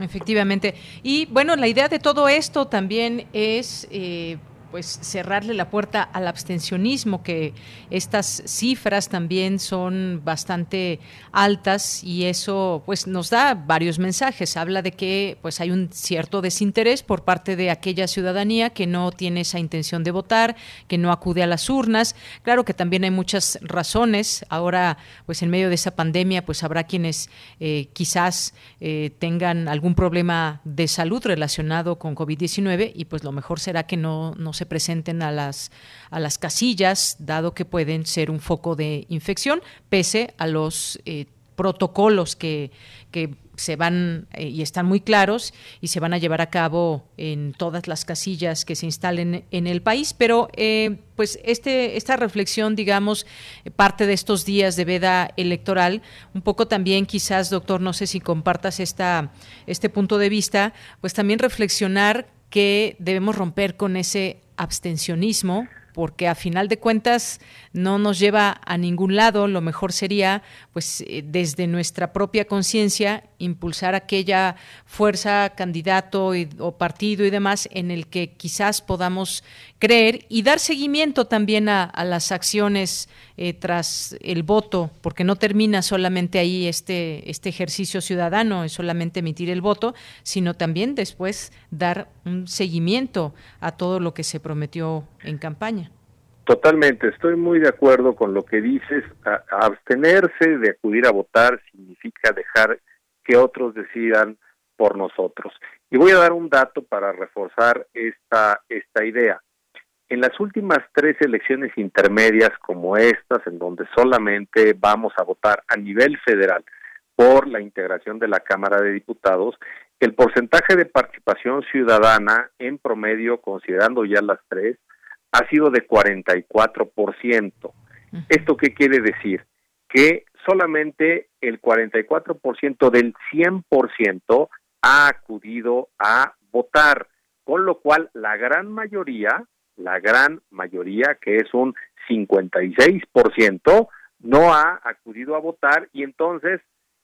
S1: Efectivamente. Y bueno, la idea de todo esto también es eh, pues cerrarle la puerta al abstencionismo, que estas cifras también son bastante altas y eso pues nos da varios mensajes. Habla de que pues hay un cierto desinterés por parte de aquella ciudadanía que no tiene esa intención de votar, que no acude a las urnas. Claro que también hay muchas razones. Ahora pues en medio de esa pandemia pues habrá quienes eh, quizás eh, tengan algún problema de salud relacionado con COVID-19 y pues lo mejor será que no, no se presenten a las, a las casillas, dado que pueden ser un foco de infección, pese a los eh, protocolos que, que se van eh, y están muy claros y se van a llevar a cabo en todas las casillas que se instalen en el país. Pero eh, pues este, esta reflexión, digamos, parte de estos días de veda electoral, un poco también quizás, doctor, no sé si compartas esta, este punto de vista, pues también reflexionar que debemos romper con ese abstencionismo porque a final de cuentas no nos lleva a ningún lado. Lo mejor sería, pues, eh, desde nuestra propia conciencia, impulsar aquella fuerza, candidato o partido y demás en el que quizás podamos creer y dar seguimiento también a, las acciones eh, tras el voto, porque no termina solamente ahí este, este ejercicio ciudadano, es solamente emitir el voto, sino también después dar un seguimiento a todo lo que se prometió en campaña.
S10: Totalmente, estoy muy de acuerdo con lo que dices. abstenerse de acudir a votar significa dejar que otros decidan por nosotros. Y voy a dar un dato para reforzar esta, esta idea. En las últimas tres elecciones intermedias como estas, en donde solamente vamos a votar a nivel federal por la integración de la Cámara de Diputados, el porcentaje de participación ciudadana en promedio, considerando ya las tres, ha sido de 44%. ¿Esto qué quiere decir? Que solamente el 44% del 100% ha acudido a votar, con lo cual la gran mayoría la gran mayoría, que es un 56%, no ha acudido a votar y entonces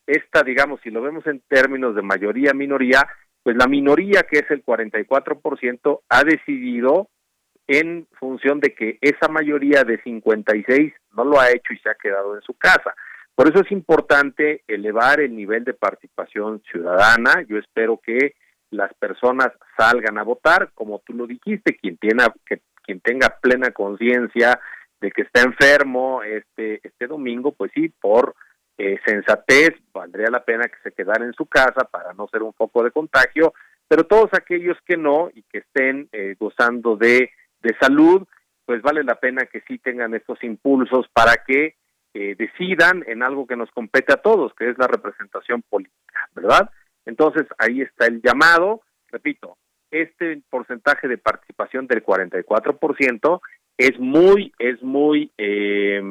S10: esta, digamos, si lo vemos en términos de mayoría-minoría, pues la minoría, que es el 44%, ha decidido en función de que esa mayoría de 56 no lo ha hecho y se ha quedado en su casa. Por eso es importante elevar el nivel de participación ciudadana. Yo espero que las personas salgan a votar, como tú lo dijiste, quien tiene que quien tenga plena conciencia de que está enfermo este este domingo, pues sí, por eh, sensatez valdría la pena que se quedara en su casa para no ser un foco de contagio, pero todos aquellos que no y que estén eh, gozando de, de salud, pues vale la pena que sí tengan estos impulsos para que eh, decidan en algo que nos compete a todos, que es la representación política, ¿verdad? Entonces ahí está el llamado, repito, este porcentaje de participación del 44% es muy, es muy, eh,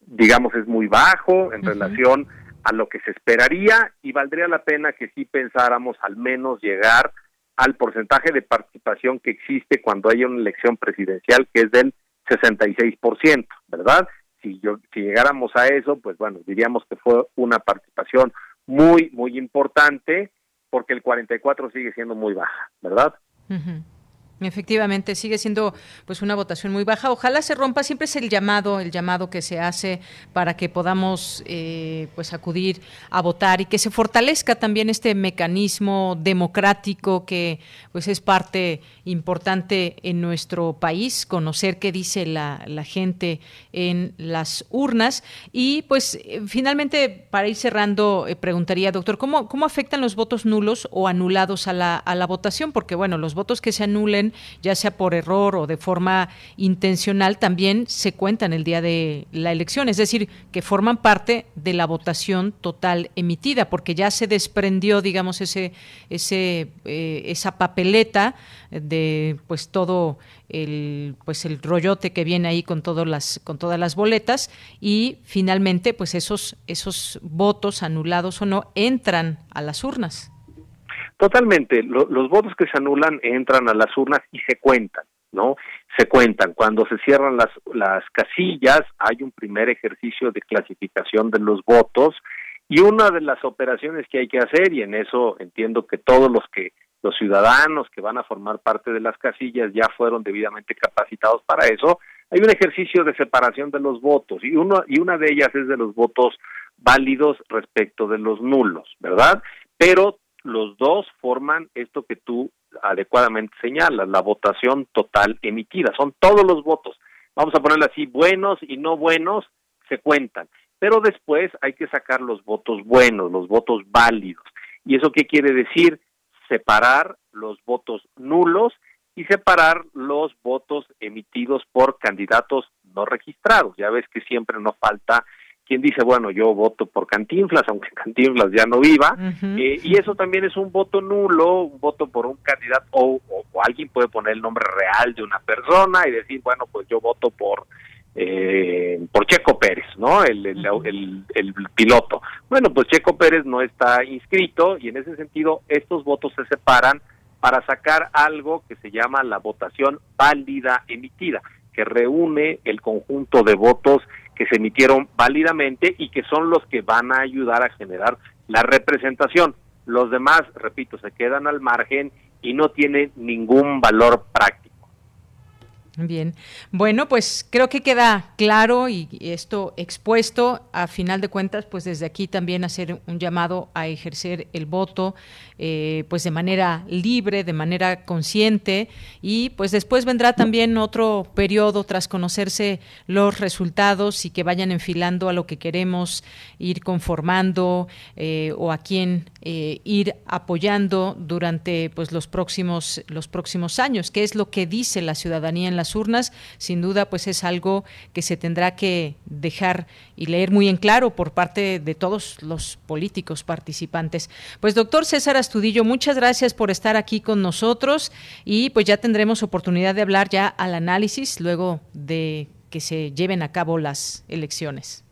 S10: digamos, es muy bajo en relación a lo que se esperaría y valdría la pena que sí pensáramos al menos llegar al porcentaje de participación que existe cuando hay una elección presidencial que es del 66%, ¿verdad? Si yo si llegáramos a eso, pues bueno, diríamos que fue una participación muy muy importante porque el 44 sigue siendo muy baja, ¿verdad?
S1: Efectivamente, sigue siendo pues una votación muy baja. Ojalá se rompa, siempre es el llamado, el llamado que se hace para que podamos eh, pues acudir a votar y que se fortalezca también este mecanismo democrático que pues es parte importante en nuestro país, conocer qué dice la, gente en las urnas. Y pues eh, finalmente, para ir cerrando, eh, preguntaría, doctor, ¿cómo, ¿cómo afectan los votos nulos o anulados a la, a la votación? Porque bueno, los votos que se anulen ya sea por error o de forma intencional, también se cuentan el día de la elección, es decir, que forman parte de la votación total emitida, porque ya se desprendió, digamos, ese, ese, eh, esa papeleta de pues todo el pues el rollote que viene ahí con todas las con todas las boletas y finalmente pues esos esos votos anulados o no entran a las urnas.
S10: Totalmente. los votos que se anulan entran a las urnas y se cuentan, ¿no? Se cuentan. Cuando se cierran las, las casillas, hay un primer ejercicio de clasificación de los votos y una de las operaciones que hay que hacer, y en eso entiendo que todos los que los ciudadanos que van a formar parte de las casillas ya fueron debidamente capacitados para eso, hay un ejercicio de separación de los votos y uno y una de ellas es de los votos válidos respecto de los nulos, ¿verdad? Pero los dos forman esto que tú adecuadamente señalas, la votación total emitida. Son todos los votos. Vamos a ponerlo así, buenos y no buenos se cuentan. Pero después hay que sacar los votos buenos, los votos válidos. ¿Y eso qué quiere decir? Separar los votos nulos y separar los votos emitidos por candidatos no registrados. Ya ves que siempre nos falta quien dice, bueno, yo voto por Cantinflas, aunque Cantinflas ya no viva, eh, y eso también es un voto nulo, un voto por un candidato, o, alguien puede poner el nombre real de una persona y decir, bueno, pues yo voto por eh, por Checo Pérez, ¿no? El, el, el, piloto. Bueno, pues Checo Pérez no está inscrito y en ese sentido estos votos se separan para sacar algo que se llama la votación válida emitida. que reúne el conjunto de votos que se emitieron válidamente y que son los que van a ayudar a generar la representación. Los demás, repito, se quedan al margen y no tienen ningún valor práctico.
S1: Bien, bueno, pues creo que queda claro y esto expuesto. A final de cuentas, pues desde aquí también hacer un llamado a ejercer el voto, eh, pues de manera libre, de manera consciente y pues después vendrá también otro periodo tras conocerse los resultados y que vayan enfilando a lo que queremos ir conformando eh, o a quién eh, ir apoyando durante pues los próximos los próximos años. ¿Qué es lo que dice la ciudadanía en las urnas? Sin duda, pues es algo que se tendrá que dejar y leer muy en claro por parte de todos los políticos participantes. Pues doctor César Astudillo, muchas gracias por estar aquí con nosotros y pues ya tendremos oportunidad de hablar ya al análisis luego de que se lleven a cabo las elecciones.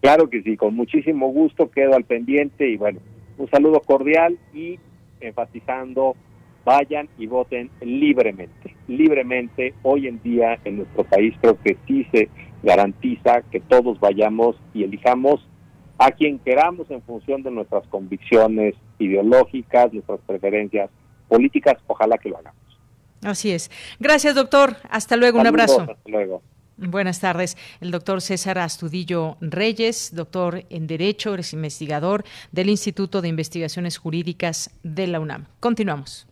S10: Claro que sí, con muchísimo gusto quedo al pendiente y bueno, un saludo cordial y enfatizando, vayan y voten libremente. Libremente, hoy en día en nuestro país creo que sí se garantiza que todos vayamos y elijamos a quien queramos en función de nuestras convicciones ideológicas, nuestras preferencias políticas, ojalá que lo hagamos.
S1: Así es. Gracias, doctor. Hasta luego. un abrazo.
S10: Hasta luego.
S1: Buenas tardes. El doctor César Astudillo Reyes, doctor en Derecho, es investigador del Instituto de Investigaciones Jurídicas de la UNAM. Continuamos.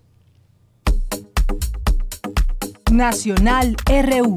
S3: Nacional RU.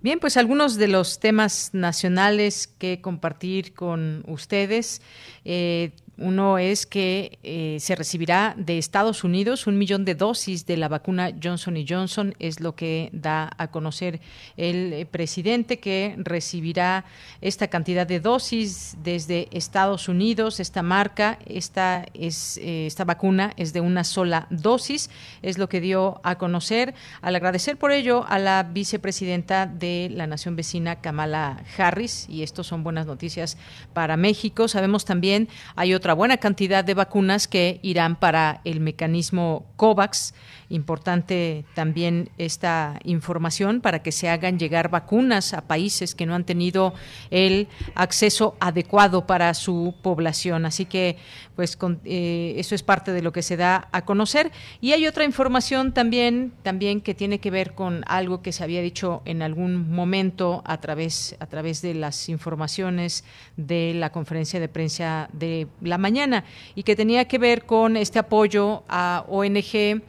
S1: Bien, pues algunos de los temas nacionales que compartir con ustedes. Eh, uno es que eh, se recibirá de Estados Unidos un millón de dosis de la vacuna Johnson Johnson, es lo que da a conocer el eh, presidente, que recibirá esta cantidad de dosis desde Estados Unidos. Esta marca, esta, es, eh, esta vacuna es de una sola dosis, es lo que dio a conocer. Al agradecer por ello a la vicepresidenta de la nación vecina, Kamala Harris, y esto son buenas noticias para México. Sabemos también, hay otra buena cantidad de vacunas que irán para el mecanismo COVAX. Importante también esta información para que se hagan llegar vacunas a países que no han tenido el acceso adecuado para su población. Así que, pues, eh, eso es parte de lo que se da a conocer. Y hay otra información también, también que tiene que ver con algo que se había dicho en algún momento a través, a través de las informaciones de la conferencia de prensa de la mañana y que tenía que ver con este apoyo a ONG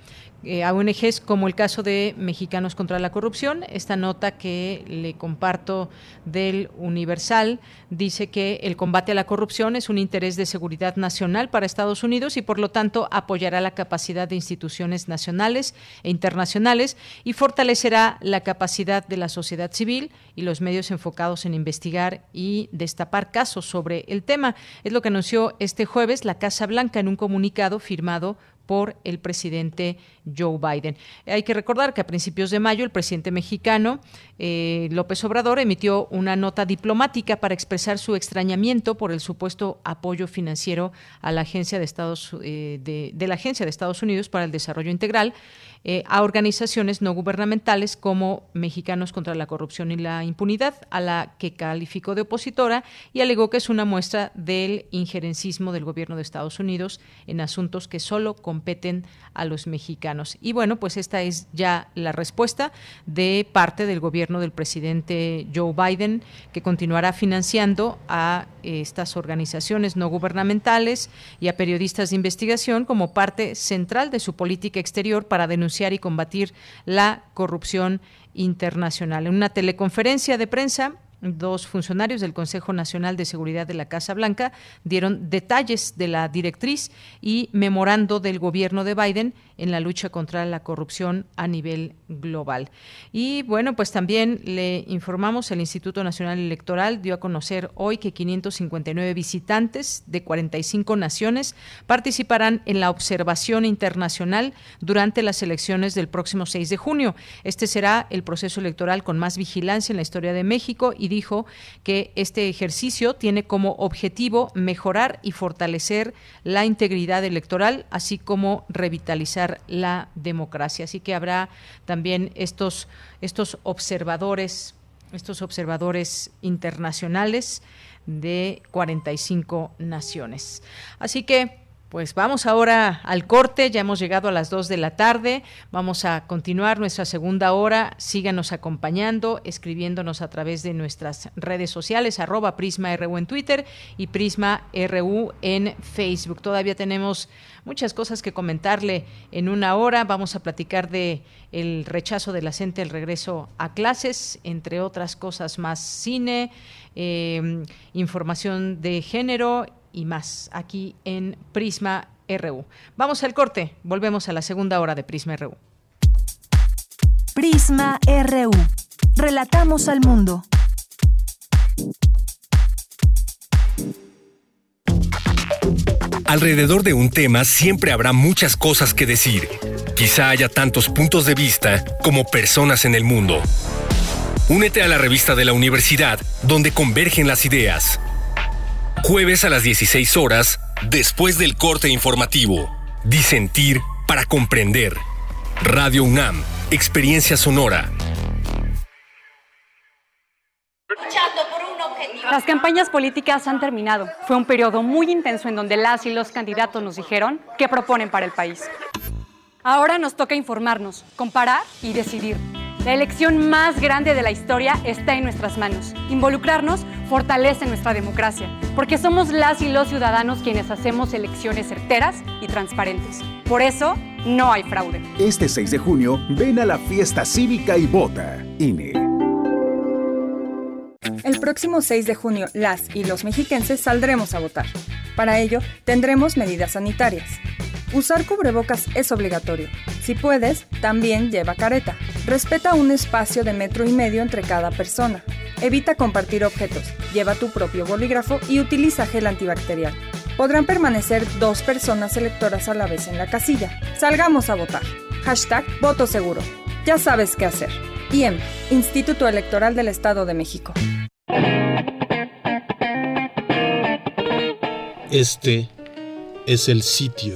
S1: eh, a ONGs como el caso de Mexicanos contra la Corrupción. Esta nota que le comparto del Universal dice que el combate a la corrupción es un interés de seguridad nacional para Estados Unidos y por lo tanto apoyará la capacidad de instituciones nacionales e internacionales y fortalecerá la capacidad de la sociedad civil y los medios enfocados en investigar y destapar casos sobre el tema. Es lo que anunció este jueves la Casa Blanca en un comunicado firmado por el presidente Joe Biden. Hay que recordar que a principios de mayo el presidente mexicano eh, López Obrador emitió una nota diplomática para expresar su extrañamiento por el supuesto apoyo financiero a la agencia de Estados eh, de, la agencia de Estados Unidos para el Desarrollo Integral eh, a organizaciones no gubernamentales como Mexicanos contra la Corrupción y la Impunidad, a la que calificó de opositora y alegó que es una muestra del injerencismo del gobierno de Estados Unidos en asuntos que solo competen a los mexicanos. Y bueno, pues esta es ya la respuesta de parte del gobierno del presidente Joe Biden, que continuará financiando a estas organizaciones no gubernamentales y a periodistas de investigación como parte central de su política exterior para denunciar y combatir la corrupción internacional. En una teleconferencia de prensa, dos funcionarios del Consejo Nacional de Seguridad de la Casa Blanca dieron detalles de la directriz y memorando del gobierno de Biden en la lucha contra la corrupción a nivel global. Y bueno, pues también le informamos, el Instituto Nacional Electoral dio a conocer hoy que 559 visitantes de 45 naciones participarán en la observación internacional durante las elecciones del próximo 6 de junio. Este será el proceso electoral con más vigilancia en la historia de México y dijo que este ejercicio tiene como objetivo mejorar y fortalecer la integridad electoral, así como revitalizar la democracia. Así que habrá también estos, estos observadores, estos observadores internacionales de 45 naciones. Así que pues vamos ahora al corte, ya hemos llegado a las 2 de la tarde, vamos a continuar nuestra segunda hora, síganos acompañando, escribiéndonos a través de nuestras redes sociales, arroba Prisma en Twitter y Prisma RU en Facebook. Todavía tenemos muchas cosas que comentarle en una hora, vamos a platicar de el rechazo de la CENTE, el regreso a clases, entre otras cosas más, cine, eh, información de género y más aquí en Prisma RU. Vamos al corte, volvemos a la segunda hora de Prisma RU.
S3: Prisma RU. Relatamos al mundo.
S11: Alrededor de un tema siempre habrá muchas cosas que decir. Quizá haya tantos puntos de vista como personas en el mundo. Únete a la revista de la universidad donde convergen las ideas Jueves a las 16 horas, después del corte informativo. Disentir para comprender. Radio UNAM, Experiencia Sonora.
S12: Las campañas políticas han terminado. Fue un periodo muy intenso en donde las y los candidatos nos dijeron qué proponen para el país. Ahora nos toca informarnos, comparar y decidir. La elección más grande de la historia está en nuestras manos. Involucrarnos fortalece nuestra democracia, porque somos las y los ciudadanos quienes hacemos elecciones certeras y transparentes. Por eso, no hay fraude.
S13: Este 6 de junio, ven a la fiesta cívica y vota. INE.
S14: El próximo 6 de junio, las y los mexiquenses saldremos a votar. Para ello, tendremos medidas sanitarias. Usar cubrebocas es obligatorio. Si puedes, también lleva careta. Respeta un espacio de metro y medio entre cada persona. Evita compartir objetos. Lleva tu propio bolígrafo y utiliza gel antibacterial. Podrán permanecer dos personas electoras a la vez en la casilla. Salgamos a votar. Hashtag voto seguro. Ya sabes qué hacer. IEM, Instituto Electoral del Estado de México.
S15: Este es el sitio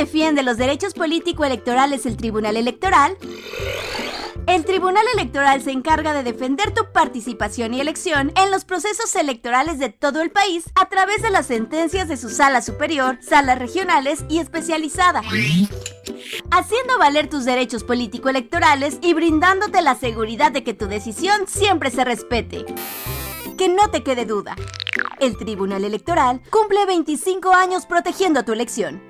S16: defiende los derechos político-electorales el Tribunal Electoral? El Tribunal Electoral se encarga de defender tu participación y elección en los procesos electorales de todo el país a través de las sentencias de su sala superior, salas regionales y especializada, haciendo valer tus derechos político-electorales y brindándote la seguridad de que tu decisión siempre se respete. Que no te quede duda. El Tribunal Electoral cumple 25 años protegiendo tu elección.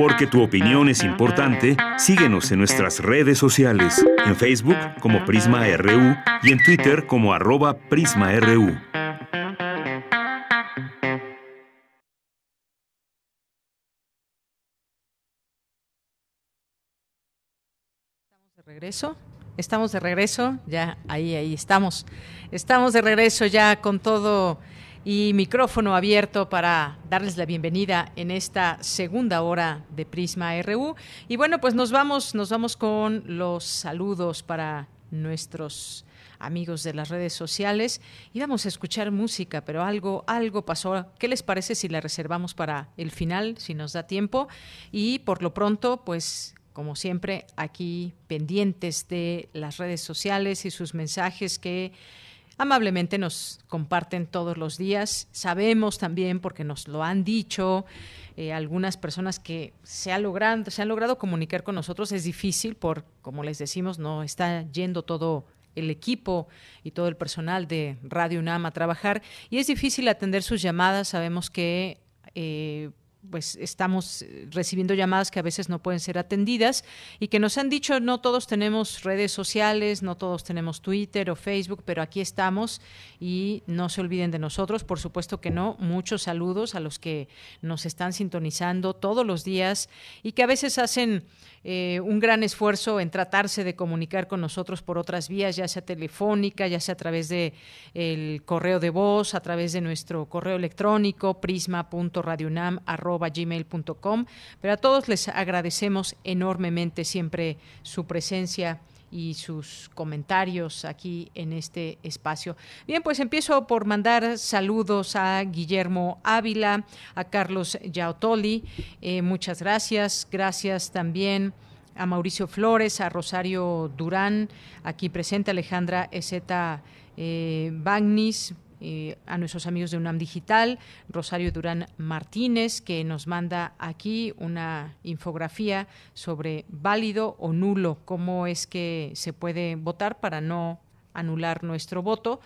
S2: Porque tu opinión es importante, síguenos en nuestras redes sociales, en Facebook como Prisma RU y en Twitter como arroba PrismaRU.
S1: Estamos de regreso. Estamos de regreso, ya ahí, ahí estamos. Estamos de regreso ya con todo y micrófono abierto para darles la bienvenida en esta segunda hora de Prisma RU. Y bueno, pues nos vamos, nos vamos con los saludos para nuestros amigos de las redes sociales. Íbamos a escuchar música, pero algo, algo pasó. ¿Qué les parece si la reservamos para el final, si nos da tiempo? Y por lo pronto, pues como siempre, aquí pendientes de las redes sociales y sus mensajes que amablemente nos comparten todos los días. Sabemos también, porque nos lo han dicho, eh, algunas personas que se, ha logrado, se han logrado comunicar con nosotros. Es difícil por, como les decimos, no está yendo todo el equipo y todo el personal de Radio UNAM a trabajar y es difícil atender sus llamadas. Sabemos que eh, pues estamos eh, recibiendo llamadas que a veces no pueden ser atendidas y que nos han dicho no todos tenemos redes sociales, no todos tenemos Twitter o Facebook, pero aquí estamos y no se olviden de nosotros, por supuesto que no. Muchos saludos a los que nos están sintonizando todos los días y que a veces hacen eh, un gran esfuerzo en tratarse de comunicar con nosotros por otras vías, ya sea telefónica, ya sea a través de el correo de voz, a través de nuestro correo electrónico prisma.radionam@gmail.com. Pero a todos les agradecemos enormemente siempre su presencia y sus comentarios aquí en este espacio. Bien, pues empiezo por mandar saludos a Guillermo Ávila, a Carlos Yautoli, eh, muchas gracias. Gracias también a Mauricio Flores, a Rosario Durán, aquí presente Alejandra Ezeta eh, Bagnis, a nuestros amigos de UNAM Digital, Rosario Durán Martínez, que nos manda aquí una infografía sobre válido o nulo, cómo es que se puede votar para no anular nuestro voto.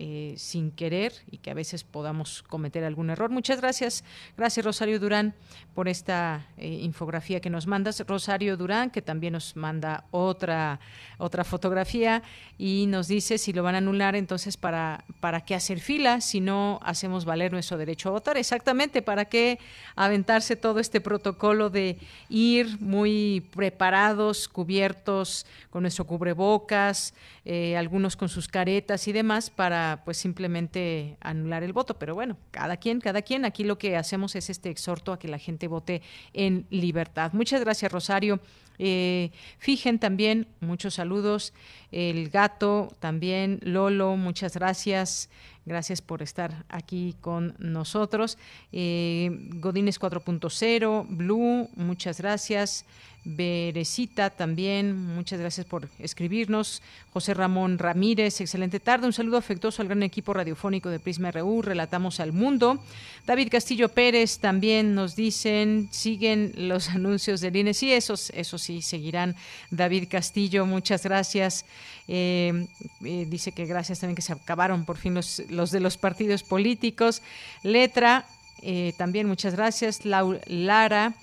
S1: Eh, sin querer y que a veces podamos cometer algún error. Muchas gracias. Gracias Rosario Durán por esta eh, infografía que nos mandas. Rosario Durán, que también nos manda otra, otra fotografía y nos dice si lo van a anular, entonces para, para qué hacer fila si no hacemos valer nuestro derecho a votar. Exactamente, para qué aventarse todo este protocolo de ir muy preparados, cubiertos con nuestro cubrebocas, eh, algunos con sus caretas y demás para pues simplemente anular el voto. Pero bueno, cada quien, cada quien. Aquí lo que hacemos es este exhorto a que la gente vote en libertad. Muchas gracias, Rosario. Eh, fijen también, muchos saludos. El gato también, Lolo, muchas gracias. Gracias por estar aquí con nosotros. Eh, Godines 4.0, Blue, muchas gracias. Berecita también, muchas gracias por escribirnos. José Ramón Ramírez, excelente tarde. Un saludo afectuoso al gran equipo radiofónico de Prisma RU. Relatamos al mundo. David Castillo Pérez también nos dicen, siguen los anuncios del INE. Sí, esos, eso sí, seguirán. David Castillo, muchas gracias. Eh, eh, dice que gracias también que se acabaron por fin los, de los partidos políticos. Letra, eh, también muchas gracias. Lara.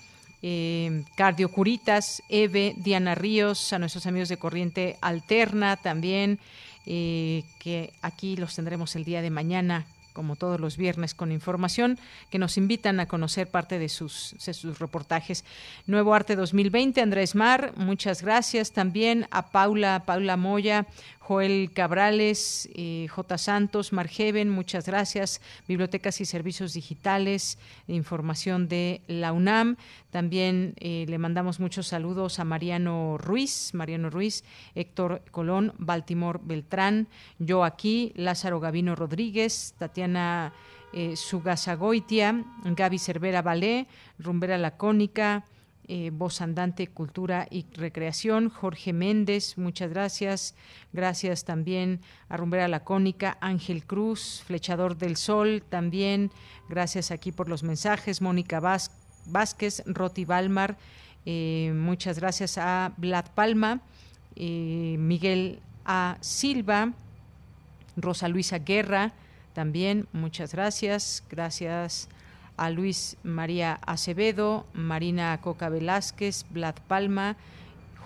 S1: Eh, Cardio Curitas, Eve, Diana Ríos, a nuestros amigos de Corriente Alterna también, eh, que aquí los tendremos el día de mañana como todos los viernes, con información que nos invitan a conocer parte de sus, reportajes. Nuevo Arte 2020, Andrés Mar, muchas gracias también a Paula, Paula Moya, Joel Cabrales, eh, J. Santos, Margeven, muchas gracias. Bibliotecas y Servicios Digitales, información de la UNAM. También eh, le mandamos muchos saludos a Mariano Ruiz, Mariano Ruiz, Héctor Colón, Baltimore Beltrán, yo aquí, Lázaro Gavino Rodríguez, Tatiana eh, Gaby Cervera Valé, Rumbera Lacónica, eh, Voz Andante, Cultura y Recreación. Jorge Méndez, muchas gracias. Gracias también a Rumbera Lacónica, Ángel Cruz, Flechador del Sol, también. Gracias aquí por los mensajes. Mónica Vázquez, Roti Balmar, eh, muchas gracias a Vlad Palma, eh, Miguel A. Silva, Rosa Luisa Guerra, también muchas gracias. Gracias a Luis María Acevedo, Marina Coca Velázquez, Vlad Palma,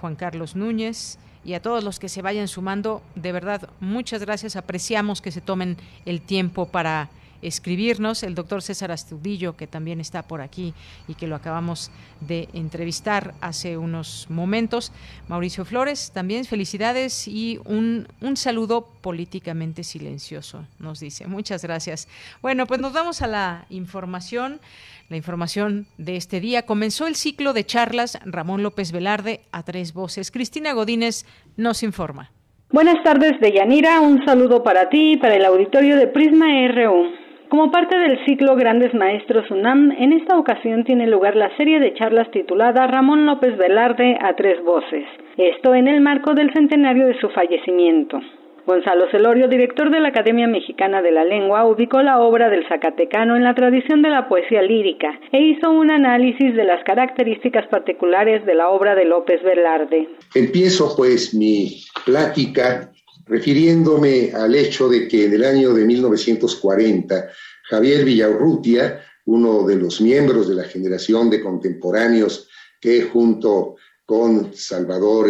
S1: Juan Carlos Núñez y a todos los que se vayan sumando. De verdad, muchas gracias. Apreciamos que se tomen el tiempo para escribirnos, el doctor César Astudillo, que también está por aquí y que lo acabamos de entrevistar hace unos momentos. Mauricio Flores, también felicidades y un, un saludo políticamente silencioso, nos dice. Muchas gracias. Bueno, pues nos vamos a la información. La información de este día comenzó el ciclo de charlas Ramón López Velarde a tres voces. Cristina Godínez nos informa.
S17: Buenas tardes, Deyanira. Un saludo para ti y para el auditorio de Prisma RU. Como parte del ciclo Grandes Maestros UNAM, en esta ocasión tiene lugar la serie de charlas titulada Ramón López Velarde a tres voces, esto en el marco del centenario de su fallecimiento. Gonzalo Celorio, director de la Academia Mexicana de la Lengua, ubicó la obra del Zacatecano en la tradición de la poesía lírica e hizo un análisis de las características particulares de la obra de López Velarde.
S18: Empiezo pues mi plática refiriéndome al hecho de que en el año de 1940 Javier Villaurrutia, uno de los miembros de la generación de contemporáneos que junto con Salvador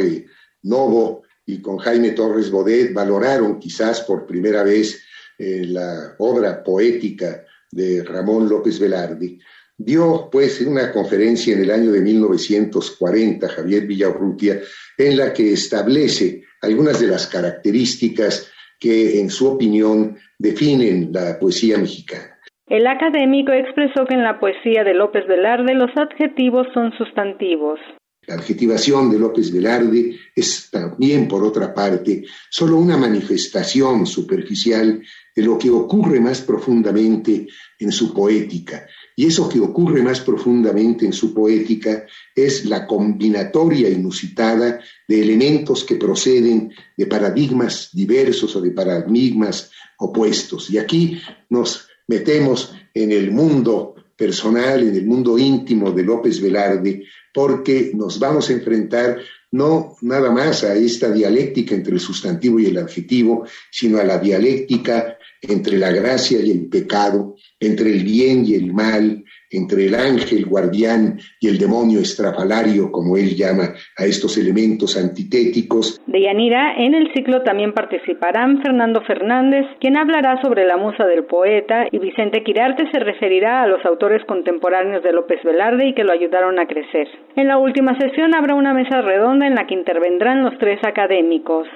S18: Novo y con Jaime Torres Bodet valoraron quizás por primera vez eh, la obra poética de Ramón López Velarde, dio pues una conferencia en el año de 1940 Javier Villaurrutia en la que establece algunas de las características que en su opinión definen la poesía mexicana.
S17: El académico expresó que en la poesía de López Velarde los adjetivos son sustantivos.
S18: La adjetivación de López Velarde es también, por otra parte, solo una manifestación superficial de lo que ocurre más profundamente en su poética. Y eso que ocurre más profundamente en su poética es la combinatoria inusitada de elementos que proceden de paradigmas diversos o de paradigmas opuestos. Y aquí nos metemos en el mundo personal, en el mundo íntimo de López Velarde, porque nos vamos a enfrentar no nada más a esta dialéctica entre el sustantivo y el adjetivo, sino a la dialéctica entre la gracia y el pecado, entre el bien y el mal, entre el ángel guardián y el demonio estrafalario, como él llama a estos elementos antitéticos.
S17: De Yanira, en el ciclo también participarán Fernando Fernández, quien hablará sobre la musa del poeta, y Vicente Quirarte se referirá a los autores contemporáneos de López Velarde y que lo ayudaron a crecer. En la última sesión habrá una mesa redonda en la que intervendrán los tres académicos.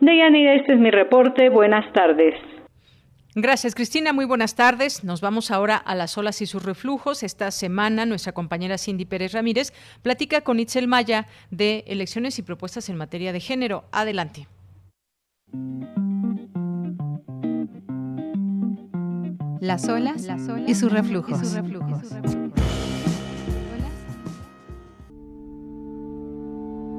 S17: De Yanira, este es mi reporte. Buenas tardes.
S1: Gracias, Cristina. Muy buenas tardes. Nos vamos ahora a las olas y sus reflujos. Esta semana, nuestra compañera Cindy Pérez Ramírez platica con Itzel Maya de elecciones y propuestas en materia de género. Adelante.
S19: Las olas, y sus reflujos. Y sus reflujos.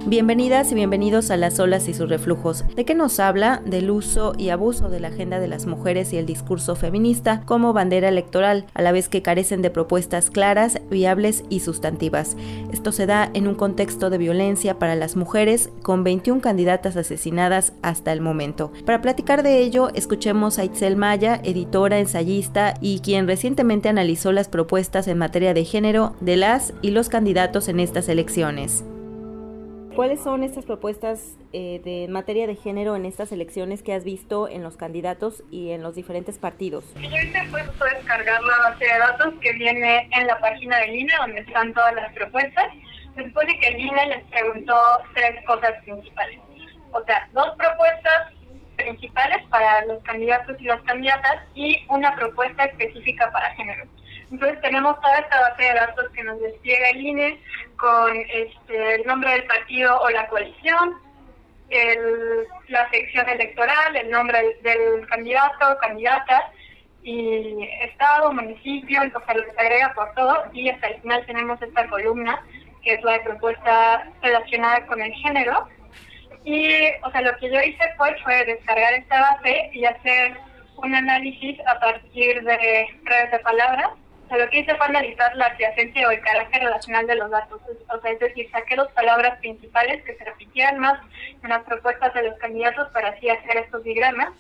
S20: Bienvenidas y bienvenidos a Las olas y sus reflujos. ¿De qué nos habla? Del uso y abuso de la agenda de las mujeres y el discurso feminista como bandera electoral, a la vez que carecen de propuestas claras, viables y sustantivas. Esto se da en un contexto de violencia para las mujeres, con 21 candidatas asesinadas hasta el momento. Para platicar de ello, escuchemos a Itzel Maya, editora, ensayista y quien recientemente analizó las propuestas en materia de género de las y los candidatos en estas elecciones. ¿Cuáles son estas propuestas eh, de materia de género en estas elecciones que has visto en los candidatos y en los diferentes partidos?
S21: Yo hice fue descargar la base de datos que viene en la página del INE donde están todas las propuestas. Se supone que el INE les preguntó tres cosas principales. O sea, dos propuestas principales para los candidatos y las candidatas y una propuesta específica para género. Entonces tenemos toda esta base de datos que nos despliega el INE con este, el nombre del partido o la coalición, la sección electoral, el nombre del, candidato o candidata, y estado, municipio, o sea, lo agrega por todo, y hasta el final tenemos esta columna, que es la propuesta relacionada con el género. Y, o sea, lo que yo hice fue, fue descargar esta base y hacer un análisis a partir de redes de palabras lo que hice fue analizar la adyacencia o el carácter relacional de los datos. O sea, es decir, saqué las palabras principales que se repitieran más en las propuestas de los candidatos para así hacer estos diagramas,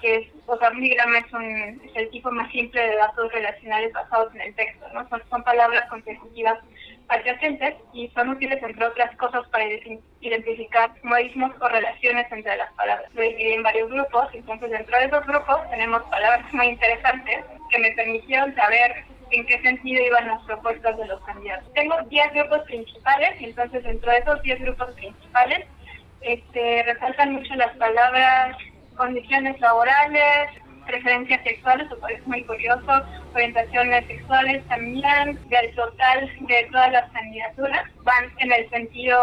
S21: que es, o sea, un diagrama es, un, el tipo más simple de datos relacionales basados en el texto, ¿no? Son, son palabras consecutivas adyacentes y son útiles, entre otras cosas, para identificar modismos o relaciones entre las palabras. Lo dividí en varios grupos, entonces dentro de esos grupos tenemos palabras muy interesantes que me permitieron saber en qué sentido iban las propuestas de los candidatos. Tengo 10 grupos principales entonces dentro de esos 10 grupos principales este, resaltan mucho las palabras condiciones laborales, preferencias sexuales, cual es muy curioso, orientaciones sexuales también, del total de todas las candidaturas, van en el sentido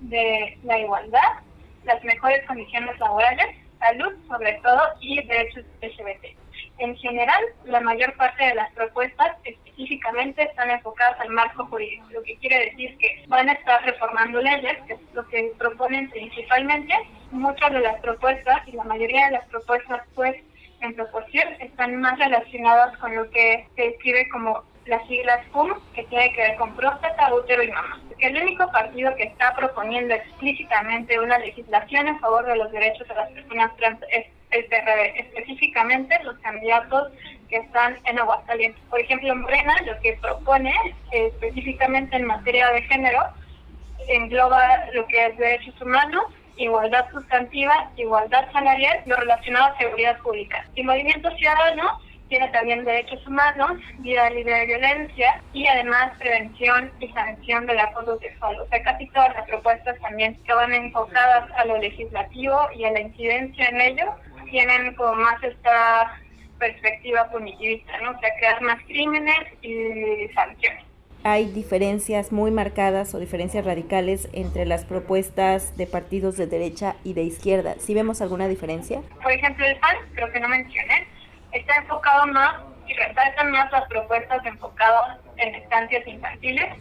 S21: de la igualdad las mejores condiciones laborales, salud sobre todo y derechos LGBT. En general, la mayor parte de las propuestas específicamente están enfocadas al marco jurídico, lo que quiere decir que van a estar reformando leyes, que es lo que proponen principalmente. Muchas de las propuestas y la mayoría de las propuestas, pues, en proporción, están más relacionadas con lo que se describe como las siglas PUM, que tiene que ver con próstata, útero y mamá. El único partido que está proponiendo explícitamente una legislación en favor de los derechos de las personas trans es PRD, específicamente los candidatos que están en Aguascalientes. Por ejemplo, Morena lo que propone específicamente en materia de género engloba lo que es derechos humanos, igualdad sustantiva, igualdad salarial, lo relacionado a seguridad pública. Y Movimiento Ciudadano tiene también derechos humanos, vida libre de violencia y además prevención y sanción del acoso sexual. O sea, casi todas las propuestas también que van enfocadas a lo legislativo y a la incidencia en ello tienen como más esta perspectiva punitivista, ¿no? O sea, crear más crímenes y sanciones.
S20: Hay diferencias muy marcadas o diferencias radicales entre las propuestas de partidos de derecha y de izquierda. ¿Sí vemos alguna diferencia?
S21: Por ejemplo, el PAN, creo que no mencioné, está enfocado más y resaltan más las propuestas enfocadas en estancias infantiles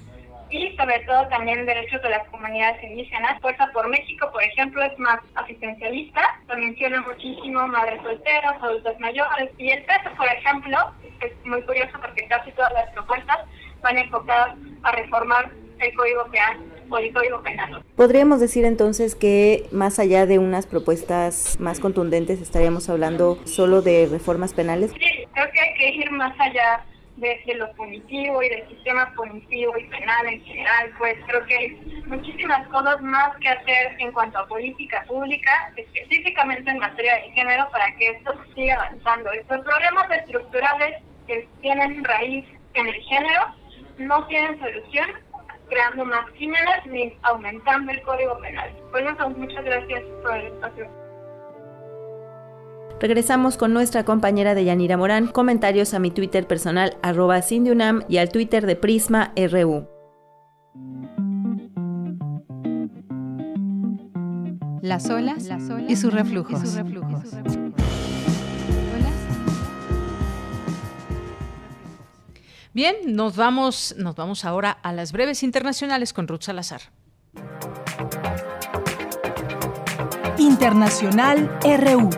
S21: y sobre todo también derechos de las comunidades indígenas. Fuerza por México, por ejemplo, es más asistencialista, lo menciona muchísimo madres solteras, adultos mayores y el peso, por ejemplo, es muy curioso porque casi todas las propuestas van enfocadas a reformar el código penal o el código penal.
S20: Podríamos decir entonces que más allá de unas propuestas más contundentes estaríamos hablando solo de reformas penales.
S21: Sí, creo que hay que ir más allá de, lo punitivo y del sistema punitivo y penal en general, pues creo que hay muchísimas cosas más que hacer en cuanto a política pública, específicamente en materia de género, para que esto siga avanzando. Estos problemas estructurales que tienen raíz en el género no tienen solución creando más crímenes ni aumentando el código penal. Bueno, muchas gracias por el espacio.
S20: Regresamos con nuestra compañera de Yanira Morán, comentarios a mi Twitter personal arroba Cindyunam y al Twitter de Prisma RU.
S19: Las olas, y sus reflujos.
S1: Bien, nos vamos, nos vamos ahora a las breves internacionales con Ruth Salazar.
S3: Internacional RU.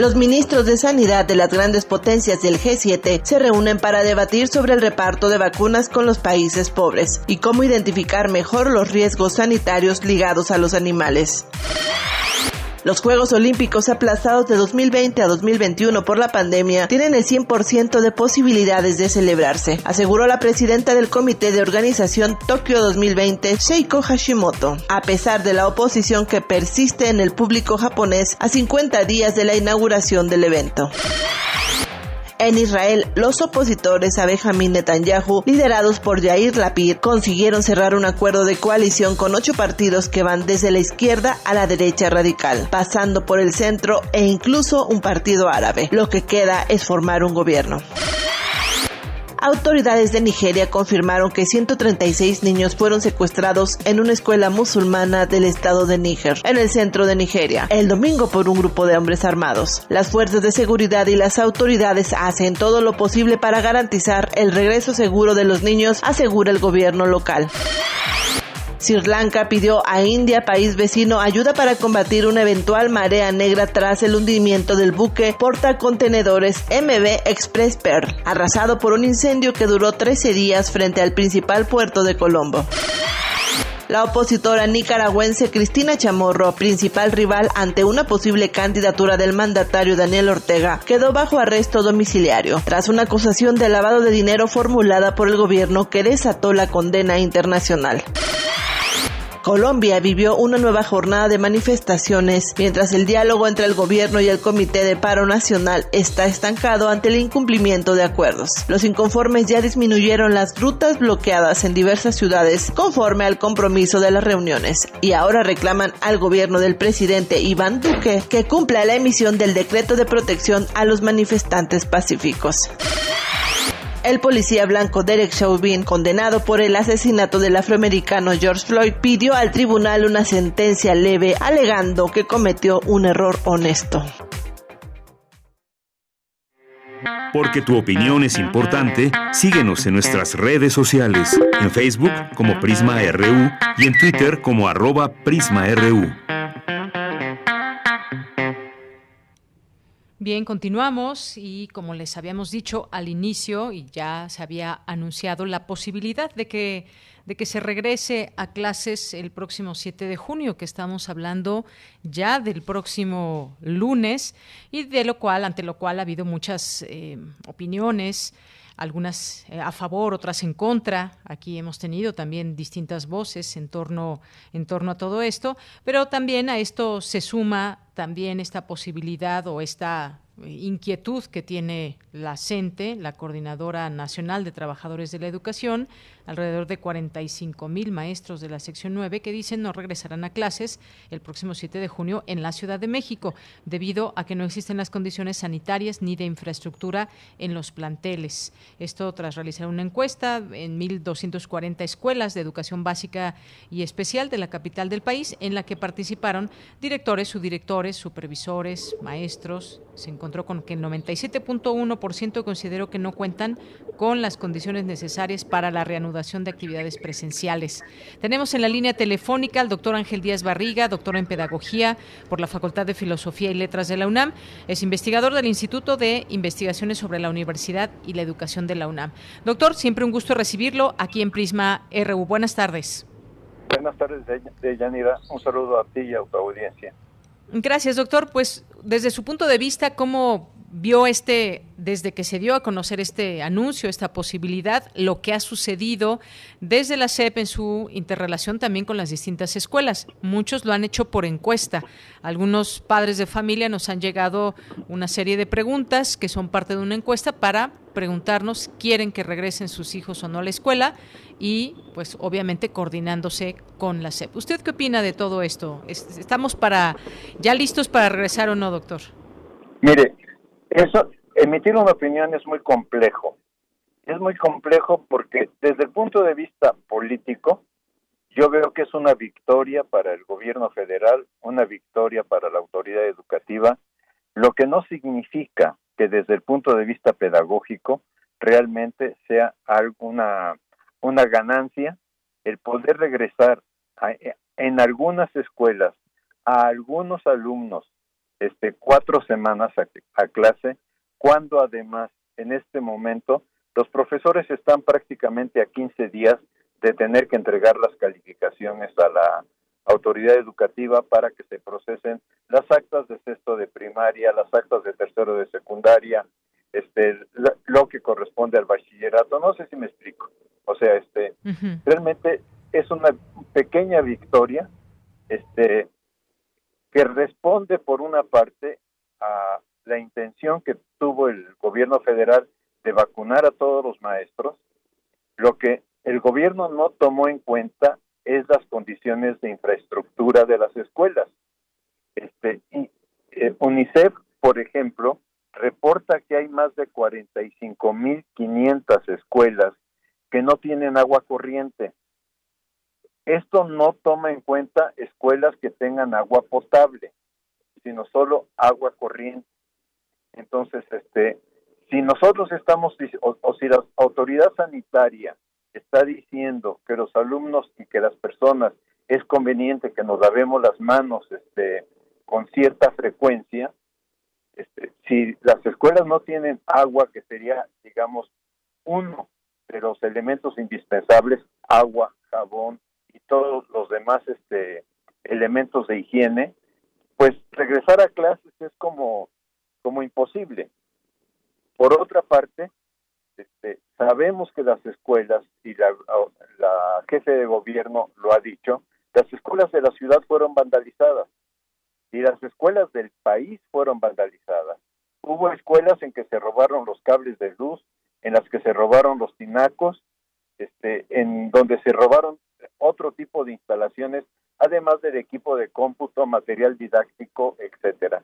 S22: Los ministros de Sanidad de las grandes potencias del G7 se reúnen para debatir sobre el reparto de vacunas con los países pobres y cómo identificar mejor los riesgos sanitarios ligados a los animales. Los Juegos Olímpicos aplazados de 2020 a 2021 por la pandemia tienen el 100% de posibilidades de celebrarse, aseguró la presidenta del Comité de Organización Tokio 2020, Sheiko Hashimoto, a pesar de la oposición que persiste en el público japonés a 50 días de la inauguración del evento. En Israel, los opositores a Benjamin Netanyahu, liderados por Yair Lapid, consiguieron cerrar un acuerdo de coalición con ocho partidos que van desde la izquierda a la derecha radical, pasando por el centro e incluso un partido árabe. Lo que queda es formar un gobierno. Autoridades de Nigeria confirmaron que 136 niños fueron secuestrados en una escuela musulmana del estado de Níger, en el centro de Nigeria, el domingo por un grupo de hombres armados. Las fuerzas de seguridad y las autoridades hacen todo lo posible para garantizar el regreso seguro de los niños, asegura el gobierno local. Sri Lanka pidió a India, país vecino, ayuda para combatir una eventual marea negra tras el hundimiento del buque portacontenedores MB Express Pearl, arrasado por un incendio que duró 13 días frente al principal puerto de Colombo. La opositora nicaragüense Cristina Chamorro, principal rival ante una posible candidatura del mandatario Daniel Ortega, quedó bajo arresto domiciliario tras una acusación de lavado de dinero formulada por el gobierno que desató la condena internacional. Colombia vivió una nueva jornada de manifestaciones, mientras el diálogo entre el gobierno y el Comité de Paro Nacional está estancado ante el incumplimiento de acuerdos. Los inconformes ya disminuyeron las rutas bloqueadas en diversas ciudades conforme al compromiso de las reuniones y ahora reclaman al gobierno del presidente Iván Duque que cumpla la emisión del decreto de protección a los manifestantes pacíficos. El policía blanco Derek Chauvin, condenado por el asesinato del afroamericano George Floyd, pidió al tribunal una sentencia leve alegando que cometió un error honesto.
S2: Porque tu opinión es importante, síguenos en nuestras redes sociales, en Facebook como Prisma RU y en Twitter como arroba PrismaRU.
S1: Bien, continuamos y como les habíamos dicho al inicio y ya se había anunciado la posibilidad de que de que se regrese a clases el próximo 7 de junio, que estamos hablando ya del próximo lunes y de lo cual, ante lo cual ha habido muchas eh, opiniones, algunas eh, a favor, otras en contra. Aquí hemos tenido también distintas voces en torno, en torno a todo esto, pero también a esto se suma también esta posibilidad o esta inquietud que tiene la CENTE, la Coordinadora Nacional de Trabajadores de la Educación, alrededor de 45 mil maestros de la sección 9 que dicen no regresarán a clases el próximo 7 de junio en la Ciudad de México, debido a que no existen las condiciones sanitarias ni de infraestructura en los planteles. Esto tras realizar una encuesta en 1.240 escuelas de educación básica y especial de la capital del país, en la que participaron directores, subdirectores, supervisores, maestros. Se encontró con que el 97.1% consideró que no cuentan con las condiciones necesarias para la reanudación de actividades presenciales. Tenemos en la línea telefónica al doctor Ángel Díaz Barriga, doctor en Pedagogía por la Facultad de Filosofía y Letras de la UNAM. Es investigador del Instituto de Investigaciones sobre la Universidad y la Educación de la UNAM. Doctor, siempre un gusto recibirlo aquí en Prisma RU. Buenas tardes.
S23: Buenas tardes, Yanira. Un saludo a ti y a tu audiencia.
S1: Gracias, doctor. Pues desde su punto de vista, ¿cómo vio este, desde que se dio a conocer este anuncio, esta posibilidad, lo que ha sucedido desde la SEP en su interrelación también con las distintas escuelas. Muchos lo han hecho por encuesta. Algunos padres de familia nos han llegado una serie de preguntas que son parte de una encuesta para preguntarnos, ¿quieren que regresen sus hijos o no a la escuela? Y pues obviamente coordinándose con la SEP. ¿Usted qué opina de todo esto? ¿Estamos para ya listos para regresar o no, doctor?
S23: Mire, eso, emitir una opinión es muy complejo. Es muy complejo porque desde el punto de vista político, yo veo que es una victoria para el gobierno federal, una victoria para la autoridad educativa, lo que no significa que desde el punto de vista pedagógico realmente sea alguna una ganancia el poder regresar en algunas escuelas a algunos alumnos este, cuatro semanas a, clase, cuando además en este momento los profesores están prácticamente a 15 días de tener que entregar las calificaciones a la autoridad educativa para que se procesen las actas de sexto de primaria, las actas de tercero de secundaria, este, lo que corresponde al bachillerato. No sé si me explico. O sea, este, realmente es una pequeña victoria, este, que responde por una parte a la intención que tuvo el gobierno federal de vacunar a todos los maestros, lo que el gobierno no tomó en cuenta es las condiciones de infraestructura de las escuelas. Este, eh, UNICEF, por ejemplo, reporta que hay más de 45.500 escuelas que no tienen agua corriente. Esto no toma en cuenta escuelas que tengan agua potable, sino solo agua corriente. Entonces, este, si nosotros estamos, o, si la autoridad sanitaria está diciendo que los alumnos y que las personas es conveniente que nos lavemos las manos este, con cierta frecuencia, este, si las escuelas no tienen agua, que sería, digamos, uno de los elementos indispensables, agua, jabón, y todos los demás este elementos de higiene, pues regresar a clases es como, como imposible. Por otra parte, este, sabemos que las escuelas, y la, la jefe de gobierno lo ha dicho, las escuelas de la ciudad fueron vandalizadas y las escuelas del país fueron vandalizadas. Hubo escuelas en que se robaron los cables de luz, en las que se robaron los tinacos, este, en donde se robaron otro tipo de instalaciones, además del equipo de cómputo, material didáctico, etcétera.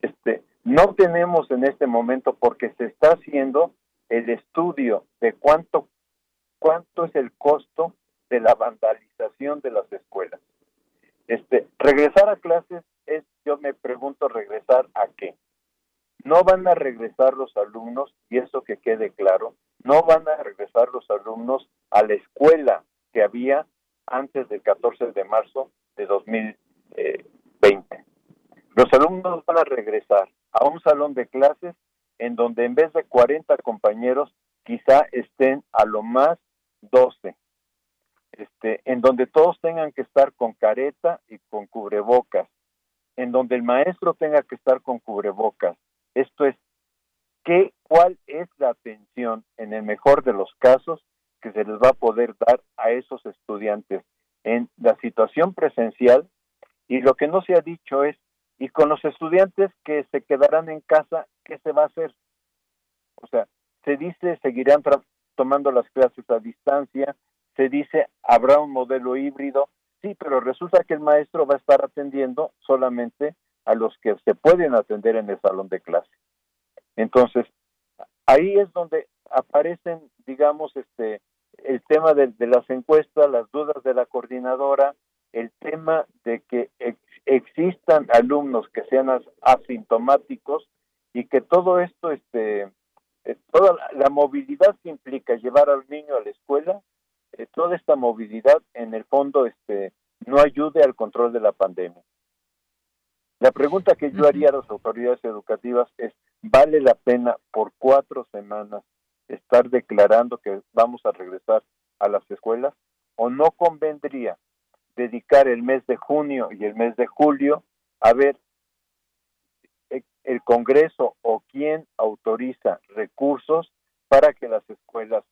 S23: Este, no tenemos en este momento, porque se está haciendo el estudio de cuánto, cuánto es el costo de la vandalización de las escuelas. Este, regresar a clases es, yo me pregunto, regresar a qué. No van a regresar los alumnos, y eso que quede claro, no van a regresar los alumnos a la escuela que había antes del 14 de marzo de 2020. Los alumnos van a regresar a un salón de clases en donde en vez de 40 compañeros quizá estén a lo más 12. Este, en donde todos tengan que estar con careta y con cubrebocas, en donde el maestro tenga que estar con cubrebocas. Esto es, ¿qué, ¿cuál es la atención en el mejor de los casos que se les va a poder dar a esos estudiantes en la situación presencial? Y lo que no se ha dicho es, y con los estudiantes que se quedarán en casa, ¿qué se va a hacer? O sea, se dice, seguirán tomando las clases a distancia, se dice, habrá un modelo híbrido, sí, pero resulta que el maestro va a estar atendiendo solamente a los que se pueden atender en el salón de clase. Entonces, ahí es donde aparecen, digamos, este, el tema de, las encuestas, las dudas de la coordinadora, el tema de que existan alumnos que sean asintomáticos y que todo esto, este, eh, toda la movilidad que implica llevar al niño a la escuela, eh, toda esta movilidad en el fondo este, no ayude al control de la pandemia. La pregunta que yo haría a las autoridades educativas es, ¿vale la pena por cuatro semanas estar declarando que vamos a regresar a las escuelas? ¿O no convendría dedicar el mes de junio y el mes de julio a ver el Congreso o quién autoriza recursos para que las escuelas,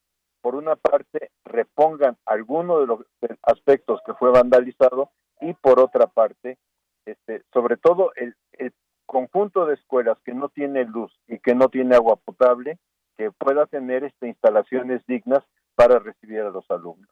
S23: por una parte, repongan alguno de los aspectos que fue vandalizado y por otra parte, este, sobre todo el, el conjunto de escuelas que no tiene luz y que no tiene agua potable, que pueda tener este, instalaciones dignas para recibir a los alumnos.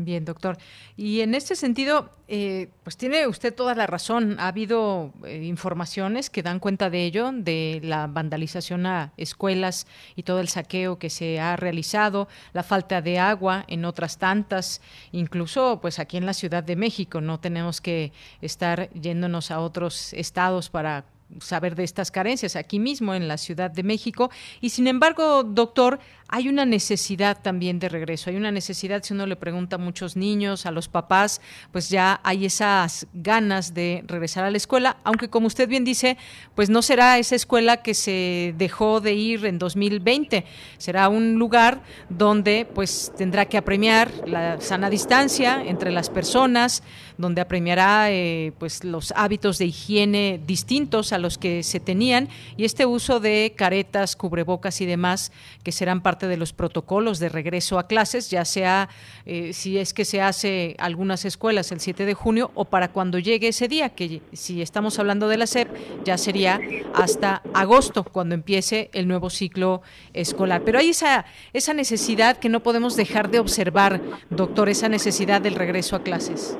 S1: Bien, doctor. Y en este sentido, eh, pues tiene usted toda la razón. Ha habido eh, informaciones que dan cuenta de ello, de la vandalización a escuelas y todo el saqueo que se ha realizado, la falta de agua en otras tantas, incluso pues aquí en la Ciudad de México. No tenemos que estar yéndonos a otros estados para saber de estas carencias aquí mismo en la Ciudad de México. Y sin embargo, doctor, hay una necesidad también de regreso. Hay una necesidad, si uno le pregunta a muchos niños, a los papás, pues ya hay esas ganas de regresar a la escuela, aunque como usted bien dice, pues no será esa escuela que se dejó de ir en 2020. Será un lugar donde pues tendrá que apremiar la sana distancia entre las personas, donde apremiará eh, pues los hábitos de higiene distintos a los que se tenían y este uso de caretas, cubrebocas y demás que serán parte de los protocolos de regreso a clases, ya sea eh, si es que se hace algunas escuelas el 7 de junio o para cuando llegue ese día, que si estamos hablando de la SEP ya sería hasta agosto cuando empiece el nuevo ciclo escolar. Pero hay esa, esa necesidad que no podemos dejar de observar, doctor, esa necesidad del regreso a clases.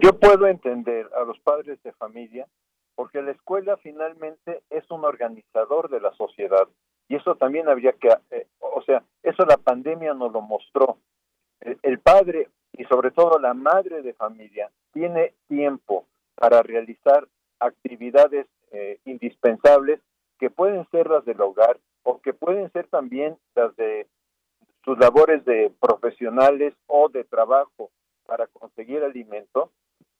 S23: Yo puedo entender a los padres de familia porque la escuela finalmente es un organizador de la sociedad y eso también habría que, eh, o sea, eso la pandemia nos lo mostró. El, padre y sobre todo la madre de familia tiene tiempo para realizar actividades eh, indispensables que pueden ser las del hogar o que pueden ser también las de sus labores de profesionales o de trabajo para conseguir alimento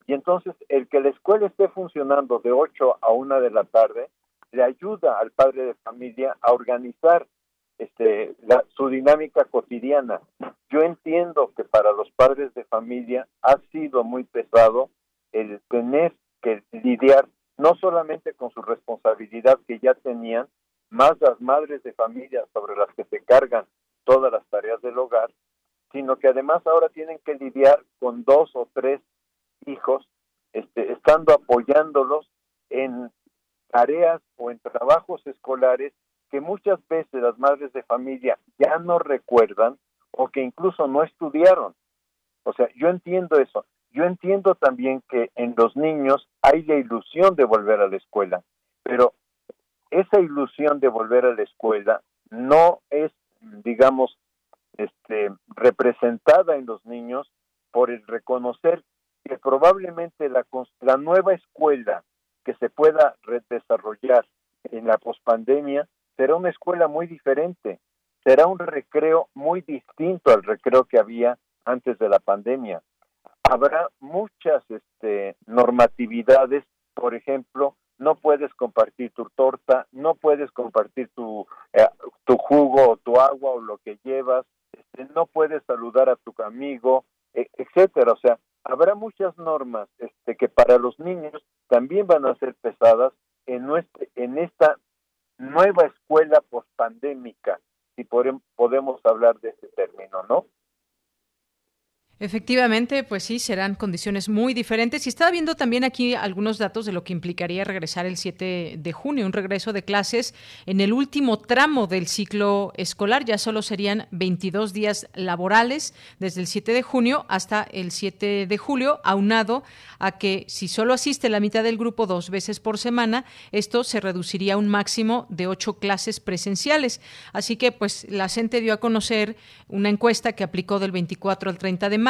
S23: y entonces el que la escuela esté funcionando de 8 a 1 de la tarde le ayuda al padre de familia a organizar este, su dinámica cotidiana. Yo entiendo que para los padres de familia ha sido muy pesado el tener que lidiar no solamente con su responsabilidad que ya tenían, más las madres de familia sobre las que se cargan todas las tareas del hogar, sino que además ahora tienen que lidiar con dos o tres hijos, este, estando apoyándolos en tareas o en trabajos escolares que muchas veces las madres de familia ya no recuerdan o que incluso no estudiaron. O sea, yo entiendo eso. Yo entiendo también que en los niños hay la ilusión de volver a la escuela, pero esa ilusión de volver a la escuela no es, digamos, este, representada en los niños por el reconocer que probablemente la, la nueva escuela que se pueda desarrollar en la pospandemia será una escuela muy diferente, será un recreo muy distinto al recreo que había antes de la pandemia. Habrá muchas este, normatividades, por ejemplo, no puedes compartir tu torta, no puedes compartir tu, eh, tu jugo o tu agua o lo que llevas, este, no puedes saludar a tu amigo, e, etcétera. O sea, habrá muchas normas este, que para los niños también van a ser pesadas en, nuestra, en esta nueva escuela pospandémica, si podemos hablar de ese término, ¿no?
S1: Efectivamente, pues sí, serán condiciones muy diferentes. Y estaba viendo también aquí algunos datos de lo que implicaría regresar el 7 de junio, un regreso de clases en el último tramo del ciclo escolar. Ya solo serían 22 días laborales desde el 7 de junio hasta el 7 de julio, aunado a que si solo asiste la mitad del grupo dos veces por semana, esto se reduciría a un máximo de ocho clases presenciales. Así que, pues, la CENTE dio a conocer una encuesta que aplicó del 24 al 30 de mayo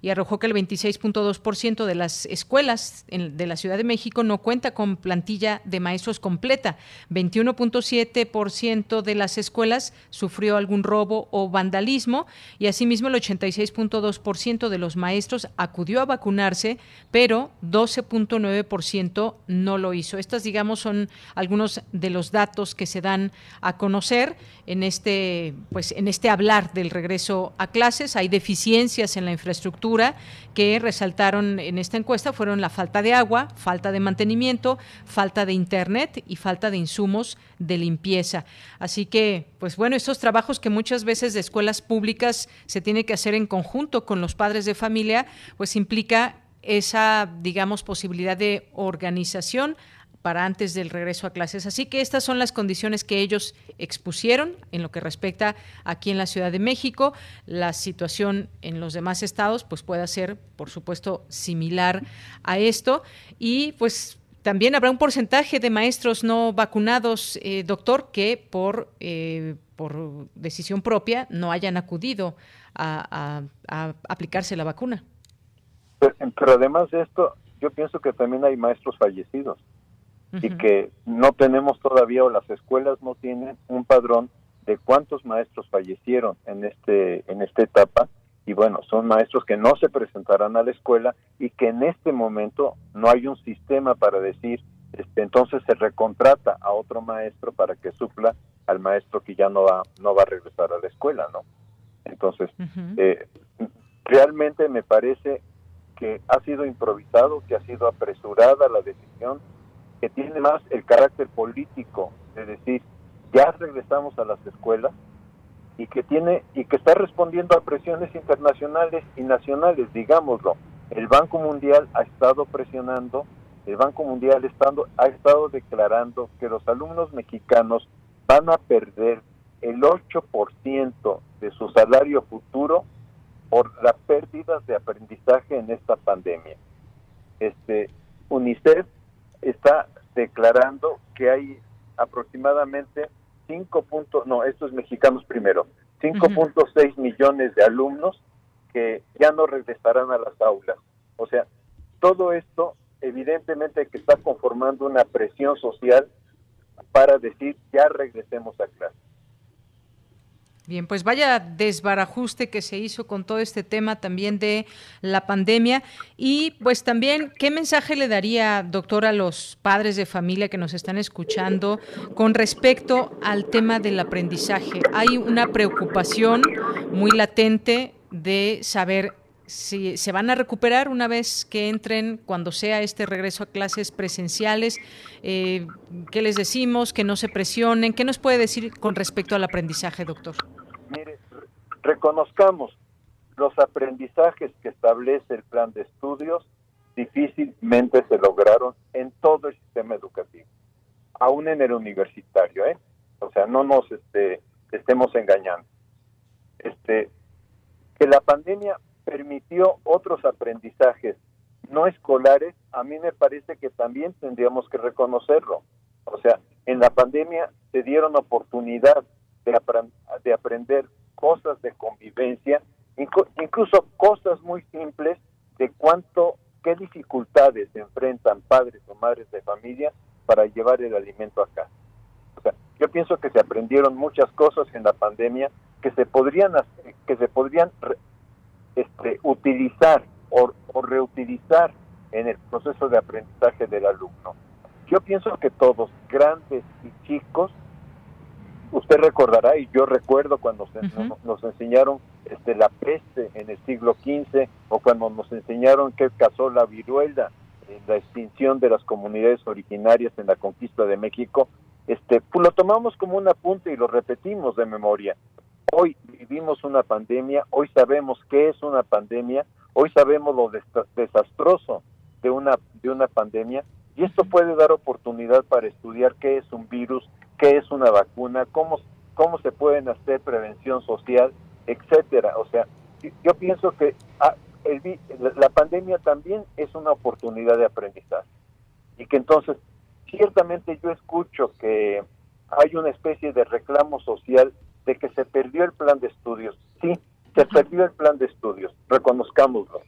S1: y arrojó que el 26.2% de las escuelas de la Ciudad de México no cuenta con plantilla de maestros completa. 21.7% de las escuelas sufrió algún robo o vandalismo y asimismo el 86.2% de los maestros acudió a vacunarse, pero 12.9% no lo hizo. Estas, digamos, son algunos de los datos que se dan a conocer en este, pues, en este hablar del regreso a clases. Hay deficiencias en la infraestructura que resaltaron en esta encuesta fueron la falta de agua, falta de mantenimiento, falta de internet y falta de insumos de limpieza. Así que, pues bueno, estos trabajos que muchas veces de escuelas públicas se tiene que hacer en conjunto con los padres de familia, pues implica esa, digamos, posibilidad de organización para antes del regreso a clases. Así que estas son las condiciones que ellos expusieron en lo que respecta aquí en la Ciudad de México. La situación en los demás estados pues puede ser, por supuesto, similar a esto. Y pues también habrá un porcentaje de maestros no vacunados, eh, doctor, que por, eh, por decisión propia no hayan acudido a, a aplicarse la vacuna.
S23: Pero además de esto, yo pienso que también hay maestros fallecidos y que no tenemos todavía o las escuelas no tienen un padrón de cuántos maestros fallecieron en este en esta etapa. Y bueno, son maestros que no se presentarán a la escuela y que en este momento no hay un sistema para decir, este, entonces se recontrata a otro maestro para que supla al maestro que ya no va no va a regresar a la escuela, ¿no? Entonces, eh, realmente me parece que ha sido improvisado, que ha sido apresurada la decisión que tiene más el carácter político, de decir, ya regresamos a las escuelas y que tiene y que está respondiendo a presiones internacionales y nacionales, digámoslo. El Banco Mundial ha estado presionando, el Banco Mundial estando, ha estado declarando que los alumnos mexicanos van a perder el 8% de su salario futuro por las pérdidas de aprendizaje en esta pandemia. Este UNICEF está declarando que hay aproximadamente 5 puntos, no, estos mexicanos primero, 5.6 millones de alumnos que ya no regresarán a las aulas. O sea, todo esto evidentemente que está conformando una presión social para decir ya regresemos a clase.
S1: Bien, pues vaya desbarajuste que se hizo con todo este tema también de la pandemia y pues también qué mensaje le daría, doctor, a los padres de familia que nos están escuchando con respecto al tema del aprendizaje. Hay una preocupación muy latente de saber si se van a recuperar una vez que entren, cuando sea este regreso a clases presenciales. Eh, ¿Qué les decimos? Que no se presionen. ¿Qué nos puede decir con respecto al aprendizaje, doctor?
S23: Mire, reconozcamos los aprendizajes que establece el plan de estudios difícilmente se lograron en todo el sistema educativo, aún en el universitario, ¿eh? O sea, no nos este, estemos engañando. Este, que la pandemia permitió otros aprendizajes no escolares, a mí me parece que también tendríamos que reconocerlo. O sea, en la pandemia se dieron oportunidad de, de aprender cosas de convivencia, incluso cosas muy simples de cuánto, qué dificultades enfrentan padres o madres de familia para llevar el alimento a casa. O sea, yo pienso que se aprendieron muchas cosas en la pandemia que se podrían que se podrían este, utilizar o, reutilizar en el proceso de aprendizaje del alumno. Yo pienso que todos, grandes y chicos, usted recordará y yo recuerdo cuando nos, enseñaron este, la peste en el siglo XV o cuando nos enseñaron qué causó la viruela en la extinción de las comunidades originarias en la conquista de México, este, pues lo tomamos como un apunte y lo repetimos de memoria. Hoy vivimos una pandemia, hoy sabemos qué es una pandemia, hoy sabemos lo desastroso de una, de una pandemia y esto puede dar oportunidad para estudiar qué es un virus, qué es una vacuna, cómo, cómo se pueden hacer prevención social, etcétera. O sea, yo pienso que ah, la pandemia también es una oportunidad de aprendizaje y que entonces ciertamente yo escucho que hay una especie de reclamo social de que se perdió el plan de estudios. Sí, se perdió el plan de estudios, reconozcámoslo.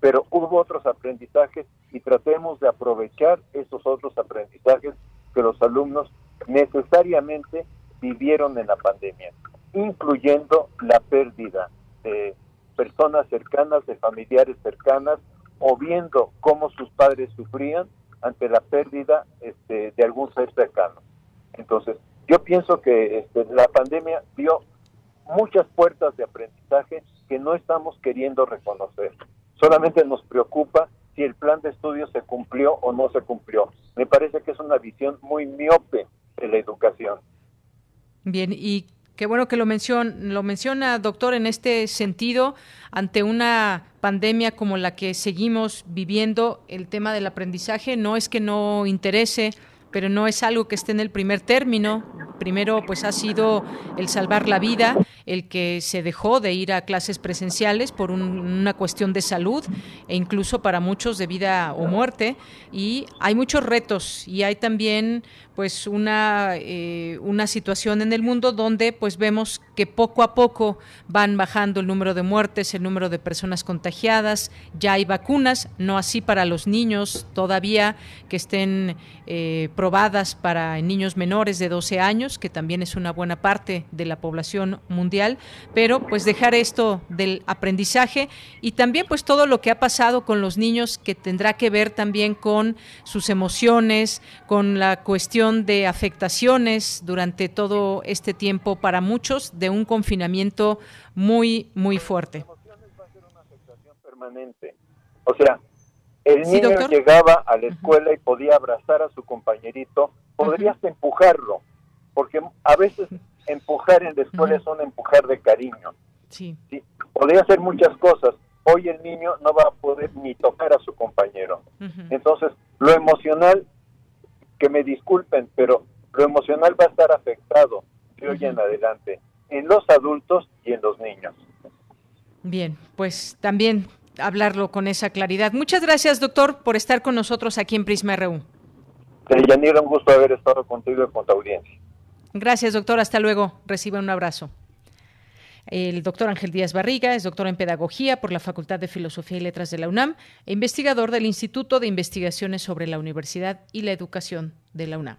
S23: Pero hubo otros aprendizajes y tratemos de aprovechar esos otros aprendizajes que los alumnos necesariamente vivieron en la pandemia, incluyendo la pérdida de personas cercanas, de familiares cercanas, o viendo cómo sus padres sufrían ante la pérdida este, de algún ser cercano. Entonces, yo pienso que este, la pandemia dio muchas puertas de aprendizaje que no estamos queriendo reconocer. Solamente nos preocupa si el plan de estudio se cumplió o no se cumplió. Me parece que es una visión muy miope de la educación.
S1: Bien, y qué bueno que lo, menciona, lo menciona, doctor, en este sentido, ante una pandemia como la que seguimos viviendo, el tema del aprendizaje no es que no interese pero no es algo que esté en el primer término. Primero, pues ha sido el salvar la vida, el que se dejó de ir a clases presenciales por una cuestión de salud e incluso para muchos de vida o muerte. Y hay muchos retos y hay también pues una, eh, una situación en el mundo donde pues vemos que poco a poco van bajando el número de muertes, el número de personas contagiadas, ya hay vacunas, no así para los niños todavía que estén eh, probadas para niños menores de 12 años, que también es una buena parte de la población mundial, pero pues dejar esto del aprendizaje y también pues todo lo que ha pasado con los niños que tendrá que ver también con sus emociones, con la cuestión de afectaciones durante todo este tiempo para muchos de un confinamiento muy, muy fuerte.
S23: O sea, el niño llegaba a la escuela y podía abrazar a su compañerito, podrías empujarlo, porque a veces empujar en la escuela es un empujar de cariño.
S1: Sí.
S23: sí. Podría hacer muchas cosas. Hoy el niño no va a poder ni tocar a su compañero. Entonces, lo emocional que me disculpen, pero lo emocional va a estar afectado de hoy en adelante en los adultos y en los niños.
S1: Bien, pues también hablarlo con esa claridad. Muchas gracias, doctor, por estar con nosotros aquí en Prisma RU.
S23: Yanira, un gusto haber estado contigo y con tu audiencia.
S1: Gracias, doctor. Hasta luego. Recibe un abrazo. El doctor Ángel Díaz Barriga es doctor en Pedagogía por la Facultad de Filosofía y Letras de la UNAM e investigador del Instituto de Investigaciones sobre la Universidad y la Educación de la UNAM.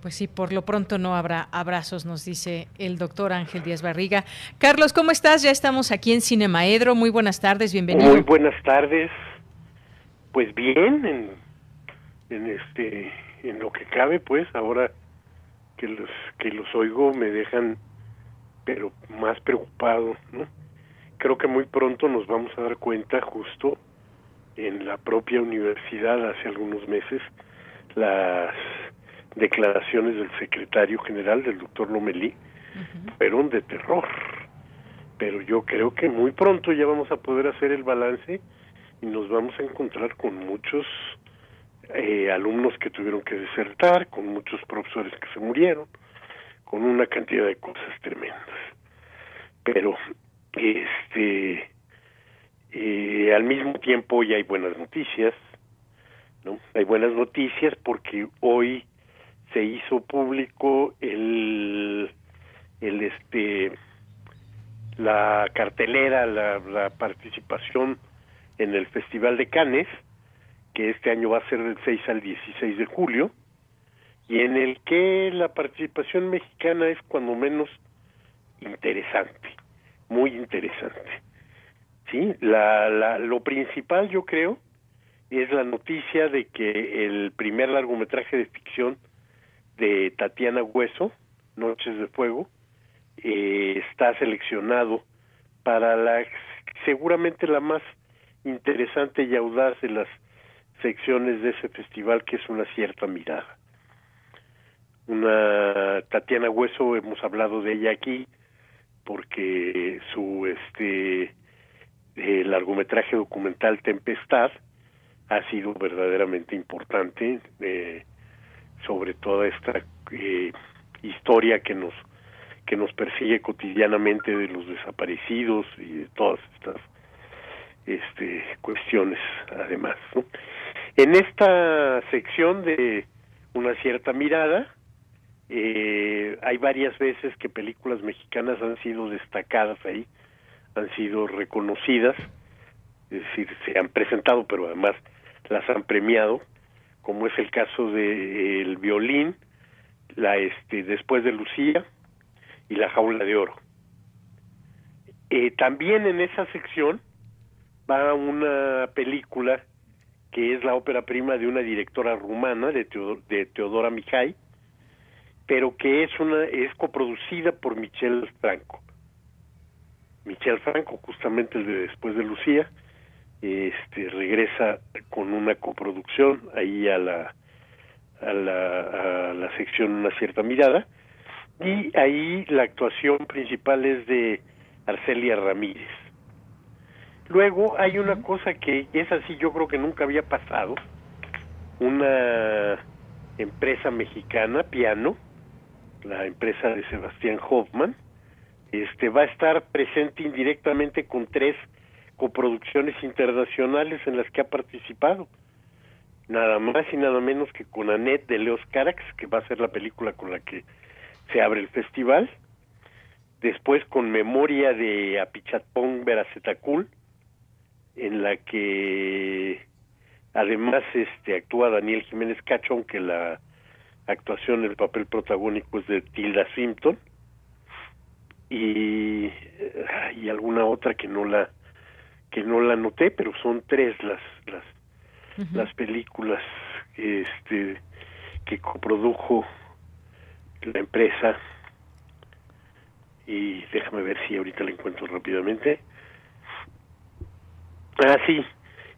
S1: Pues sí, por lo pronto no habrá abrazos, nos dice el doctor Ángel Díaz Barriga. Carlos, ¿cómo estás? Ya estamos aquí en Cinemaedro. Muy buenas tardes, bienvenido.
S24: Muy buenas tardes. Pues bien, en, en este, en lo que cabe, pues ahora que los que los oigo me dejan, pero más preocupado, ¿no? Creo que muy pronto nos vamos a dar cuenta, justo en la propia universidad hace algunos meses, las declaraciones del secretario general, del doctor Lomelí, fueron de terror. Pero yo creo que muy pronto ya vamos a poder hacer el balance y nos vamos a encontrar con muchos eh, alumnos que tuvieron que desertar, con muchos profesores que se murieron, con una cantidad de cosas tremendas. Pero, este, eh, al mismo tiempo ya hay buenas noticias, ¿no? Hay buenas noticias porque hoy se hizo público el, el este, la cartelera, la, la participación en el Festival de Cannes, que este año va a ser del 6 al 16 de julio, y en el que la participación mexicana es cuando menos interesante, muy interesante. Sí, la, la, lo principal yo creo es la noticia de que el primer largometraje de ficción de Tatiana Hueso, Noches de Fuego, eh, está seleccionado para la seguramente la más interesante y audaz de las secciones de ese festival que es una cierta mirada. Una Tatiana Hueso hemos hablado de ella aquí porque su este eh, largometraje documental Tempestad ha sido verdaderamente importante eh, sobre toda esta eh, historia que nos que nos persigue cotidianamente de los desaparecidos y de todas estas este, cuestiones además. En esta sección de una cierta mirada, eh, hay varias veces que películas mexicanas han sido destacadas ahí, han sido reconocidas, es decir, se han presentado, pero además las han premiado, como es el caso de El Violín, este Después de Lucía y La Jaula de Oro. Eh, también en esa sección va una película que es la ópera prima de una directora rumana de, Teodora Mijay, pero que es una es coproducida por Michel Franco. Michel Franco, justamente el de después de Lucía, este regresa con una coproducción ahí a la a la, a la sección una cierta mirada. Y ahí la actuación principal es de Arcelia Ramírez. Luego hay una cosa que es así, yo creo que nunca había pasado. Una empresa mexicana, Piano, la empresa de Sebastián Hoffman, este va a estar presente indirectamente con tres coproducciones internacionales en las que ha participado. Nada más y nada menos que con Annette de Leos Carax, que va a ser la película con la que se abre el festival. Después con Memoria de Apichatpong Veracetacul, en la que además este actúa Daniel Jiménez Cacho, aunque la actuación, el papel protagónico es de Tilda Simpson y, y alguna otra que no la que no la noté, pero son tres las las las películas este que coprodujo la empresa. Y déjame ver si ahorita la encuentro rápidamente. Ah, sí,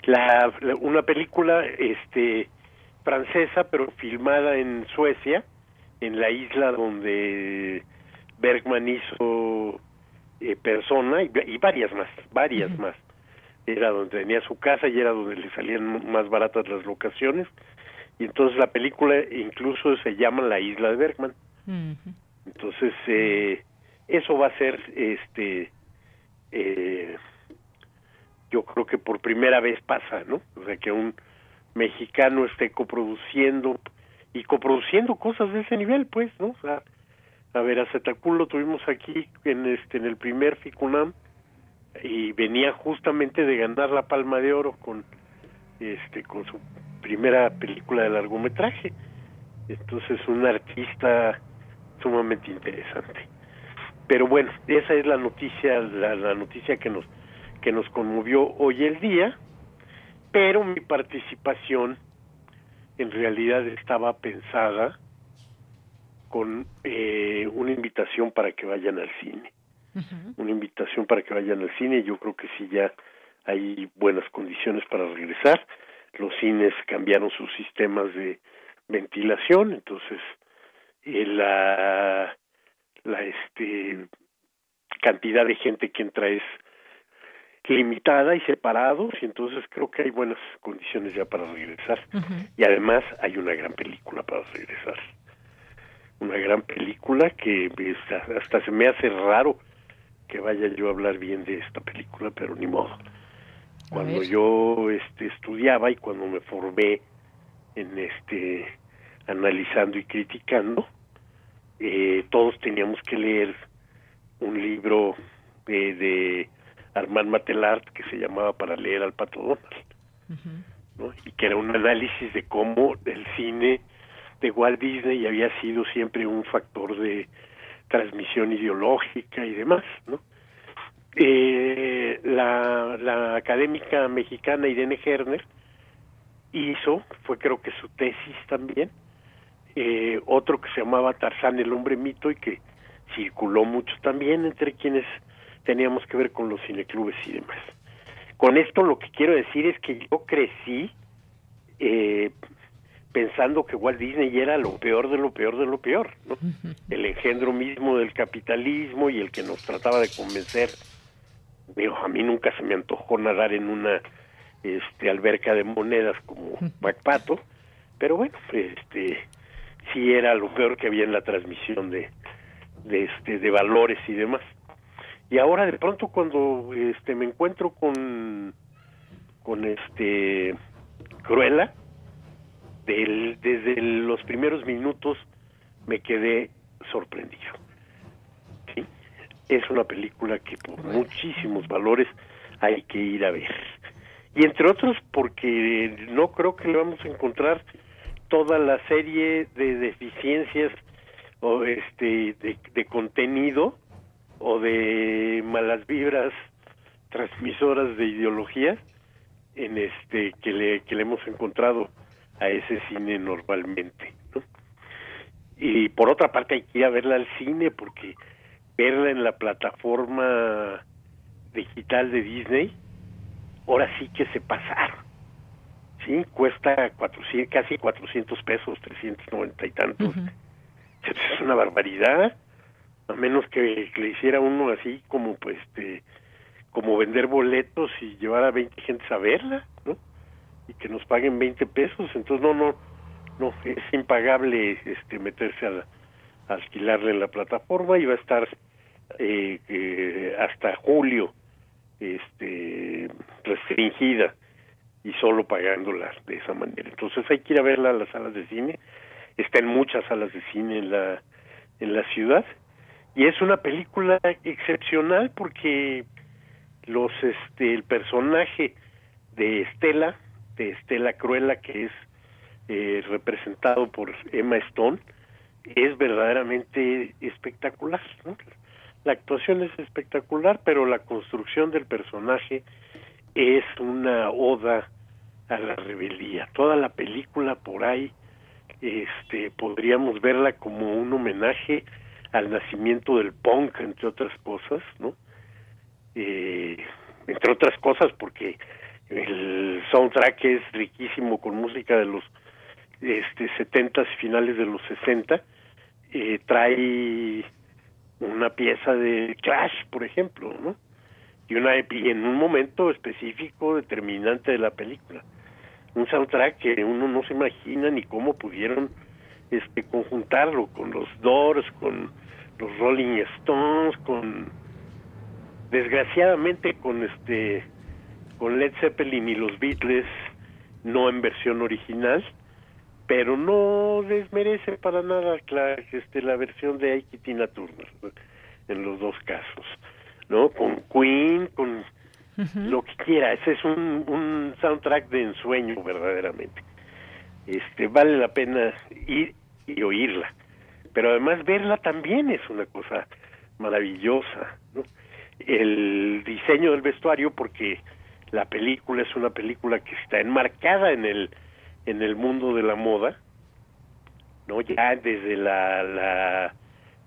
S24: la, una película este francesa pero filmada en Suecia, en la isla donde Bergman hizo eh, Persona y, varias más, varias más. Era donde tenía su casa y era donde le salían más baratas las locaciones. Y entonces la película incluso se llama La isla de Bergman. Entonces eh, eso va a ser este eh, yo creo que por primera vez pasa, ¿no? O sea, que un mexicano esté coproduciendo y coproduciendo cosas de ese nivel, pues, ¿no? O sea, a ver, a lo tuvimos aquí en este en el primer FICUNAM y venía justamente de ganar la Palma de Oro con este con su primera película de largometraje. Entonces, un artista sumamente interesante. Pero bueno, esa es la noticia la, la noticia que nos que nos conmovió hoy el día, pero mi participación en realidad estaba pensada con eh, una invitación para que vayan al cine. Una invitación para que vayan al cine. Yo creo que sí ya hay buenas condiciones para regresar. Los cines cambiaron sus sistemas de ventilación, entonces eh, la la este cantidad de gente que entra es limitada y separados y entonces creo que hay buenas condiciones ya para regresar y además hay una gran película para regresar una gran película que hasta se me hace raro que vaya yo a hablar bien de esta película pero ni modo. Cuando yo este estudiaba y cuando me formé en este analizando y criticando eh, todos teníamos que leer un libro de, de Armand Matelart que se llamaba Para leer al Pato Donald, ¿no? y que era un análisis de cómo el cine de Walt Disney había sido siempre un factor de transmisión ideológica y demás, ¿no? Eh, la, la académica mexicana Irene Herner hizo, fue creo que su tesis también, eh, otro que se llamaba Tarzán el hombre mito y que circuló mucho también entre quienes teníamos que ver con los cineclubes y demás. Con esto lo que quiero decir es que yo crecí eh, pensando que Walt Disney era lo peor de lo peor de lo peor, ¿no? El engendro mismo del capitalismo y el que nos trataba de convencer. Digo, a mí nunca se me antojó nadar en una este, alberca de monedas como Pato, pero bueno, este, sí era lo peor que había en la transmisión de, de, este, de valores y demás. Y ahora de pronto cuando este, me encuentro con, con este Cruella, del, desde los primeros minutos me quedé sorprendido. ¿sí? Es una película que por muchísimos valores hay que ir a ver. Y entre otros porque no creo que le vamos a encontrar toda la serie de deficiencias o este de, contenido o de malas vibras transmisoras de ideología en este que le que le hemos encontrado a ese cine normalmente y por otra parte hay que ir a verla al cine porque verla en la plataforma digital de Disney ahora sí que se pasaron. Sí cuesta 400, casi 400 pesos 390 y tantos. Es una barbaridad a menos que, le hiciera uno así como pues este como vender boletos y llevar a 20 gentes a verla no y que nos paguen 20 pesos entonces no no no es impagable este meterse a, alquilarle la plataforma y va a estar eh, hasta julio este restringida y solo pagándola de esa manera. Entonces hay que ir a verla a las salas de cine. Está en muchas salas de cine en la en la ciudad y es una película excepcional porque los este el personaje de Estela, de Estela Cruella que es eh, representado por Emma Stone es verdaderamente espectacular. La actuación es espectacular, pero la construcción del personaje es una oda a la rebeldía. Toda la película por ahí este podríamos verla como un homenaje al nacimiento del punk entre otras cosas, ¿no? Eh, entre otras cosas porque el soundtrack es riquísimo con música de los este 70 y finales de los 60 eh, trae una pieza de Clash, por ejemplo, ¿no? y una y en un momento específico determinante de la película un soundtrack que uno no se imagina ni cómo pudieron este conjuntarlo con los Doors con los Rolling Stones con desgraciadamente con este con Led Zeppelin y los Beatles no en versión original pero no desmerece para nada la, este, la versión de Ike Tina Turner en los dos casos ¿no? Con Queen, con lo que quiera. Ese es un, un soundtrack de ensueño verdaderamente. Este vale la pena ir y oírla, pero además verla también es una cosa maravillosa, ¿no? El diseño del vestuario porque la película es una película que está enmarcada en el en el mundo de la moda, no ya desde la, la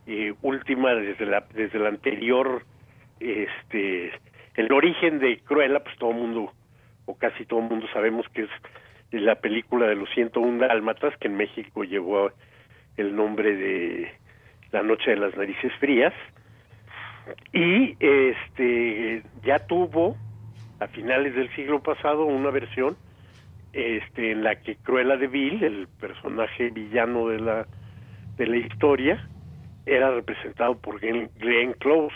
S24: eh, última desde la desde la anterior este el origen de Cruella pues todo el mundo o casi todo el mundo sabemos que es la película de los 101 dálmatas que en México llevó el nombre de La noche de las narices frías. Y este ya tuvo a finales del siglo pasado una versión este, en la que Cruella de Vil, el personaje villano de la, de la historia, era representado por Glenn, Close.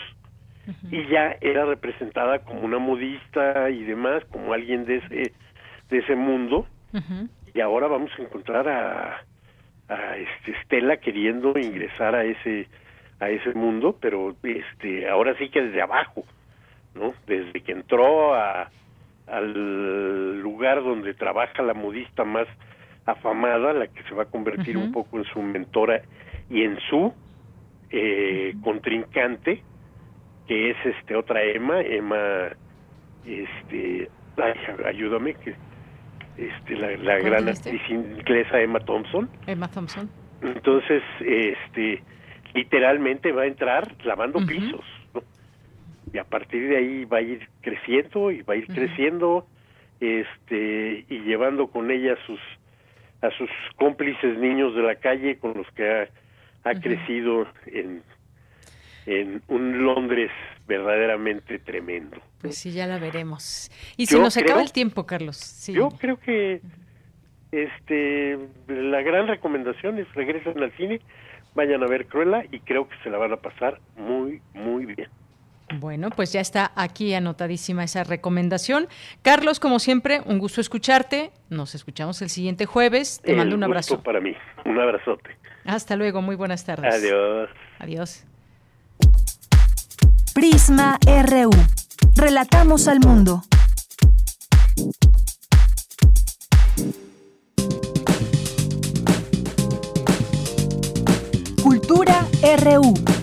S24: Y ya era representada como una modista y demás, como alguien de ese, de ese mundo. Y ahora vamos a encontrar a, a este, Stella queriendo ingresar a ese a ese mundo, pero este ahora sí que desde abajo, ¿no? Desde que entró a, al lugar donde trabaja la modista más afamada, la que se va a convertir un poco en su mentora y en su eh, contrincante, que es este otra Emma, Emma, este, ayúdame, que este la, la gran actriz inglesa Emma Thompson.
S1: Emma Thompson.
S24: Entonces, este, literalmente va a entrar lavando pisos y a partir de ahí va a ir creciendo y va a ir creciendo este y llevando con ella a sus a sus cómplices niños de la calle con los que ha, ha crecido en en un Londres verdaderamente tremendo.
S1: Pues sí, ya la veremos. Y se nos acaba el tiempo, Carlos. Sí.
S24: Yo creo que este la gran recomendación es regresen al cine, vayan a ver Cruella y creo que se la van a pasar muy muy bien.
S1: Bueno, pues ya está aquí anotadísima esa recomendación. Carlos, como siempre, un gusto escucharte. Nos escuchamos el siguiente jueves. Te mando un abrazo.
S24: para mí. Un abrazote.
S1: Hasta luego. Muy buenas tardes.
S24: Adiós.
S1: Adiós.
S3: Prisma RU. Relatamos al mundo. Cultura RU.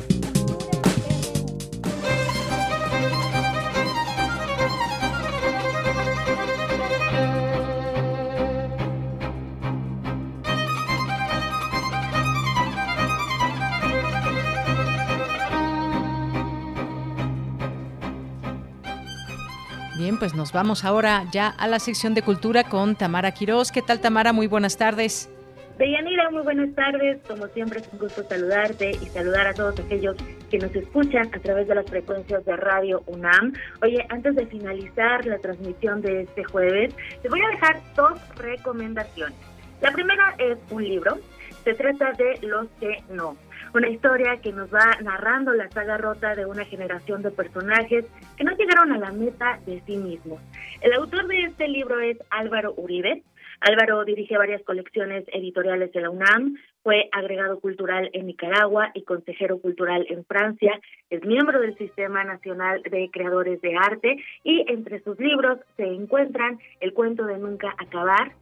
S1: Pues nos vamos ahora ya a la sección de cultura con Tamara Quirós. ¿Qué tal, Tamara? Muy buenas tardes.
S25: Deyanira, muy buenas tardes. Como siempre es un gusto saludarte y saludar a todos aquellos que nos escuchan a través de las frecuencias de Radio UNAM. Oye, antes de finalizar la transmisión de este jueves, te voy a dejar dos recomendaciones. La primera es un libro. Se trata de Los que no una historia que nos va narrando la saga rota de una generación de personajes que no llegaron a la meta de sí mismos. El autor de este libro es Álvaro Uribe. Álvaro dirige varias colecciones editoriales de la UNAM, fue agregado cultural en Nicaragua y consejero cultural en Francia, es miembro del Sistema Nacional de Creadores de Arte y entre sus libros se encuentran El cuento de nunca acabar,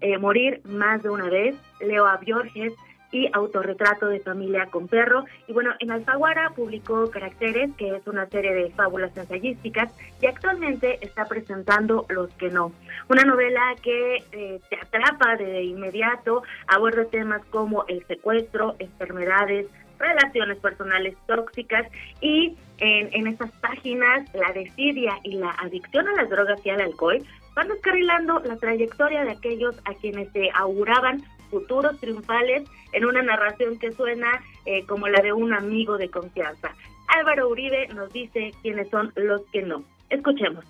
S25: eh, Morir más de una vez, Leo a y Autorretrato de Familia con Perro. Y bueno, en Alfaguara publicó Caracteres, que es una serie de fábulas ensayísticas, y actualmente está presentando Los que no, una novela que eh, te atrapa de inmediato, aborda temas como el secuestro, enfermedades, relaciones personales tóxicas y en, en estas páginas la desidia y la adicción a las drogas y al alcohol van descarrilando la trayectoria de aquellos a quienes se auguraban futuros triunfales en una narración que suena eh, como la de un amigo de confianza. Álvaro Uribe nos dice quiénes son los que no. Escuchemos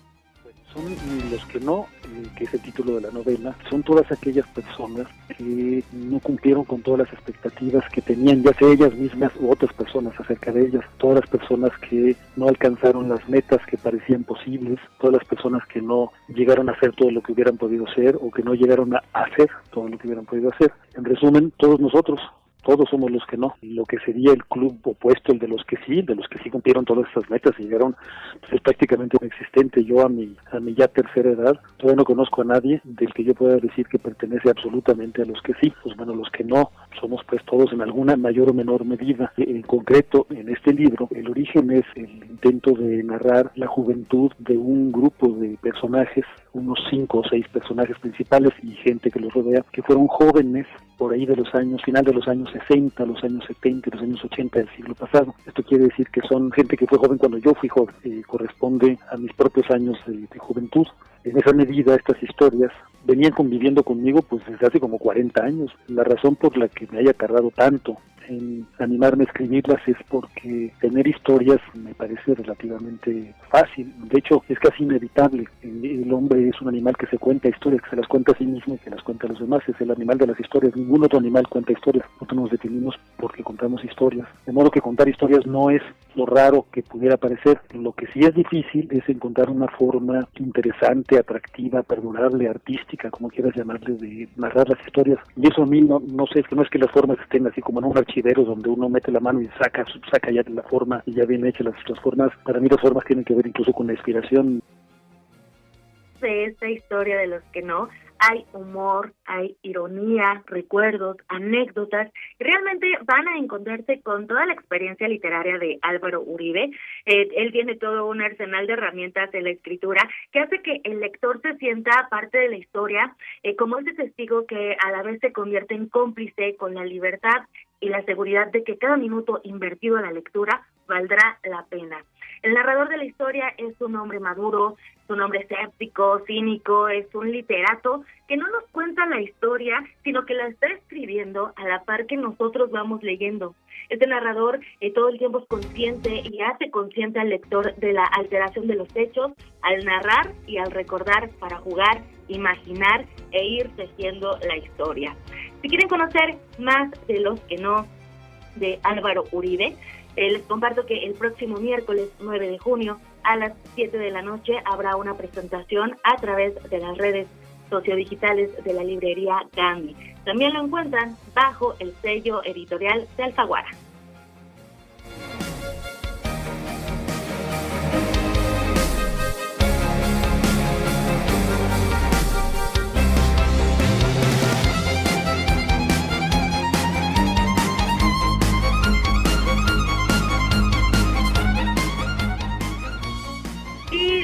S26: son los que no, que es el título de la novela, son todas aquellas personas que no cumplieron con todas las expectativas que tenían, ya sea ellas mismas u otras personas acerca de ellas, todas las personas que no alcanzaron las metas que parecían posibles, todas las personas que no llegaron a hacer todo lo que hubieran podido hacer o que no llegaron a hacer todo lo que hubieran podido hacer. En resumen, todos nosotros, todos somos los que no. Lo que sería el club opuesto, el de los que sí, de los que sí cumplieron todas estas metas y llegaron, pues, es prácticamente inexistente. Yo a mi, a mi ya tercera edad todavía no conozco a nadie del que yo pueda decir que pertenece absolutamente a los que sí. Pues bueno, los que no, somos pues todos en alguna mayor o menor medida. En concreto, en este libro, el origen es el intento de narrar la juventud de un grupo de personajes, unos cinco o seis personajes principales y gente que los rodea, que fueron jóvenes por ahí de los años, final de los años 60, los años 70, los años 80 del siglo pasado. Esto quiere decir que son gente que fue joven cuando yo fui joven, eh, corresponde a mis propios años de, juventud. En esa medida, estas historias venían conviviendo conmigo pues desde hace como 40 años. La razón por la que me haya tardado tanto en animarme a escribirlas es porque tener historias me parece relativamente fácil. De hecho, es casi inevitable. El, hombre es un animal que se cuenta historias, que se las cuenta a sí mismo y que las cuenta a los demás. Es el animal de las historias. Ningún otro animal cuenta historias. Nosotros nos definimos porque contamos historias. De modo que contar historias no es lo raro que pudiera parecer. Lo que sí es difícil es encontrar una forma interesante, atractiva, perdurable, artística, como quieras llamarle, de narrar las historias. Y eso a mí no, no sé, no es que las formas estén así como en un archivero donde uno mete la mano y saca, saca ya la forma y ya bien hechas las, las formas. Para mí las formas tienen que ver incluso con la inspiración.
S25: De esta historia de los que no, hay humor, hay ironía, recuerdos, anécdotas, realmente van a encontrarse con toda la experiencia literaria de Álvaro Uribe. Eh, él tiene todo un arsenal de herramientas de la escritura que hace que el lector se sienta parte de la historia, eh, como ese testigo que a la vez se convierte en cómplice con la libertad y la seguridad de que cada minuto invertido en la lectura valdrá la pena. El narrador de la historia es un hombre maduro, es un hombre escéptico, cínico, es un literato que no nos cuenta la historia, sino que la está escribiendo a la par que nosotros vamos leyendo. Este narrador eh, todo el tiempo es consciente y hace consciente al lector de la alteración de los hechos al narrar y al recordar para jugar, imaginar e ir tejiendo la historia. Si quieren conocer más de los que no de Álvaro Uribe, eh, les comparto que el próximo miércoles 9 de junio a las 7 de la noche habrá una presentación a través de las redes sociodigitales de la librería Gandhi. También lo encuentran bajo el sello editorial de Alfaguara.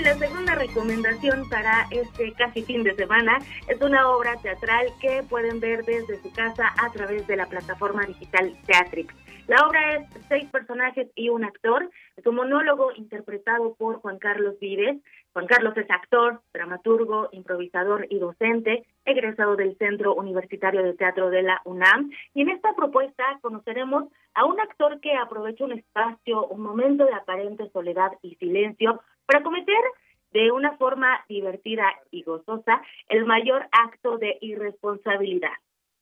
S25: la segunda recomendación para este casi fin de semana es una obra teatral que pueden ver desde su casa a través de la plataforma digital Teatrix. La obra es seis personajes y un actor. Es un monólogo interpretado por Juan Carlos Vives. Juan Carlos es actor, dramaturgo, improvisador y docente, egresado del Centro Universitario de Teatro de la UNAM. Y en esta propuesta conoceremos a un actor que aprovecha un espacio, un momento de aparente soledad y silencio para cometer de una forma divertida y gozosa el mayor acto de irresponsabilidad,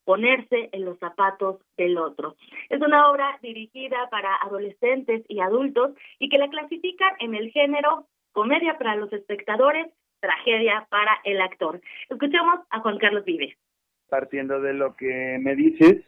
S25: ponerse en los zapatos del otro. Es una obra dirigida para adolescentes y adultos y que la clasifican en el género comedia para los espectadores, tragedia para el actor. Escuchemos a Juan Carlos Vives.
S27: Partiendo de lo que me dices,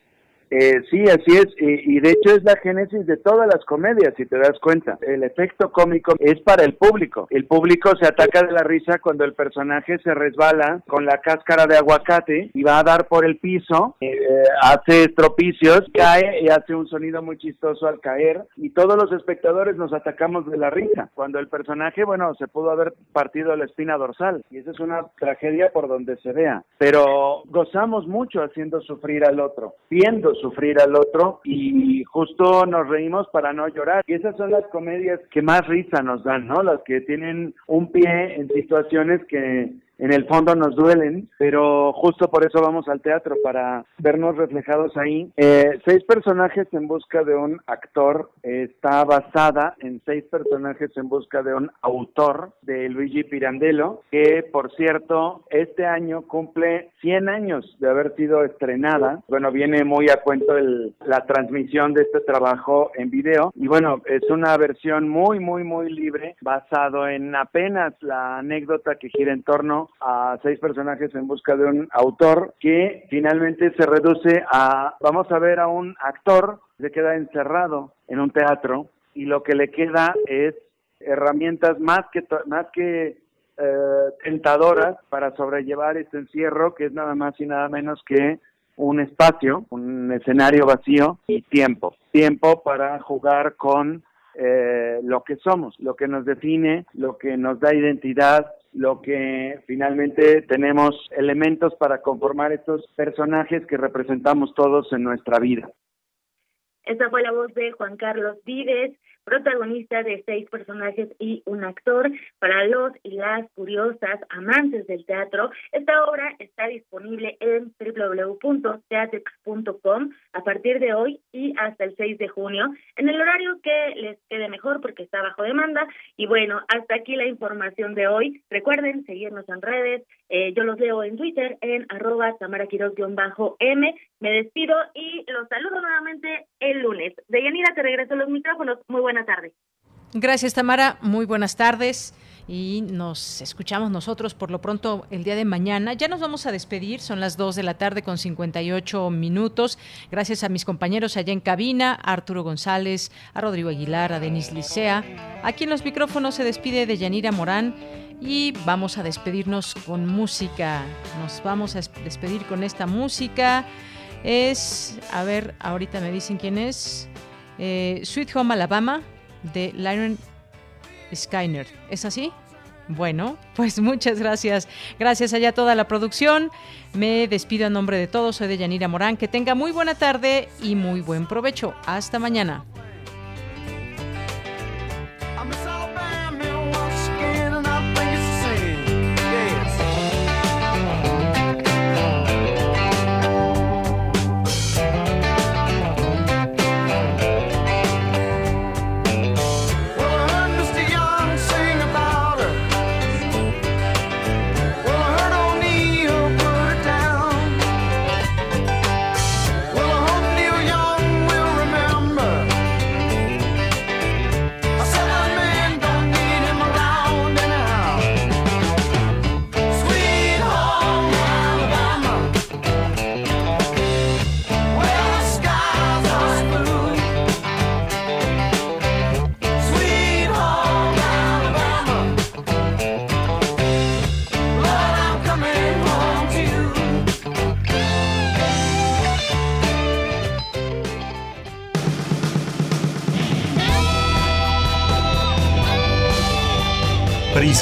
S27: eh, sí, así es, y, de hecho es la génesis de todas las comedias, si te das cuenta. El efecto cómico es para el público. El público se ataca de la risa cuando el personaje se resbala con la cáscara de aguacate y va a dar por el piso, eh, hace estropicios, cae y hace un sonido muy chistoso al caer, y todos los espectadores nos atacamos de la risa. Cuando el personaje, bueno, se pudo haber partido la espina dorsal, y esa es una tragedia por donde se vea. Pero gozamos mucho haciendo sufrir al otro, viendo sufrir al otro y justo nos reímos para no llorar. Y esas son las comedias que más risa nos dan, ¿no? Las que tienen un pie en situaciones que en el fondo nos duelen, pero justo por eso vamos al teatro, para vernos reflejados ahí. Eh, seis personajes en busca de un actor está basada en seis personajes en busca de un autor de Luigi Pirandello, que por cierto, este año cumple 100 años de haber sido estrenada. Bueno, viene muy a cuento el, la transmisión de este trabajo en video y bueno, es una versión muy, muy, muy libre, basado en apenas la anécdota que gira en torno a seis personajes en busca de un autor que finalmente se reduce a, vamos a ver a un actor que queda encerrado en un teatro y lo que le queda es herramientas más que, más que eh, tentadoras para sobrellevar este encierro que es nada más y nada menos que un espacio, un escenario vacío y tiempo. Tiempo para jugar con eh, lo que somos, lo que nos define, lo que nos da identidad, lo que finalmente tenemos elementos para conformar estos personajes que representamos todos en nuestra vida.
S25: Esa fue la voz de Juan Carlos Vives, protagonista de seis personajes y un actor. Para los y las curiosas amantes del teatro, esta obra está disponible en www.teatrix.com a partir de hoy y hasta el 6 de junio, en el horario que les quede mejor porque está bajo demanda. Y bueno, hasta aquí la información de hoy. Recuerden seguirnos en redes. Eh, yo los leo en Twitter en arroba bajo m Me despido y los saludo nuevamente el lunes. Deyanira, te regreso los micrófonos. Muy buena tarde.
S1: Gracias, Tamara. Muy buenas tardes y nos escuchamos nosotros por lo pronto el día de mañana. Ya nos vamos a despedir, son las 2 de la tarde con 58 minutos. Gracias a mis compañeros allá en cabina, Arturo González, a Rodrigo Aguilar, a Denis Licea. Aquí en los micrófonos se despide de Yanira Morán y vamos a despedirnos con música. Nos vamos a despedir con esta música. Es, a ver, ahorita me dicen quién es. Eh, Sweet Home Alabama de Lyron Skyner. ¿Es así? Bueno, pues muchas gracias. Gracias allá toda la producción. Me despido a nombre de todos. Soy de Yanira Morán. Que tenga muy buena tarde y muy buen provecho. Hasta mañana.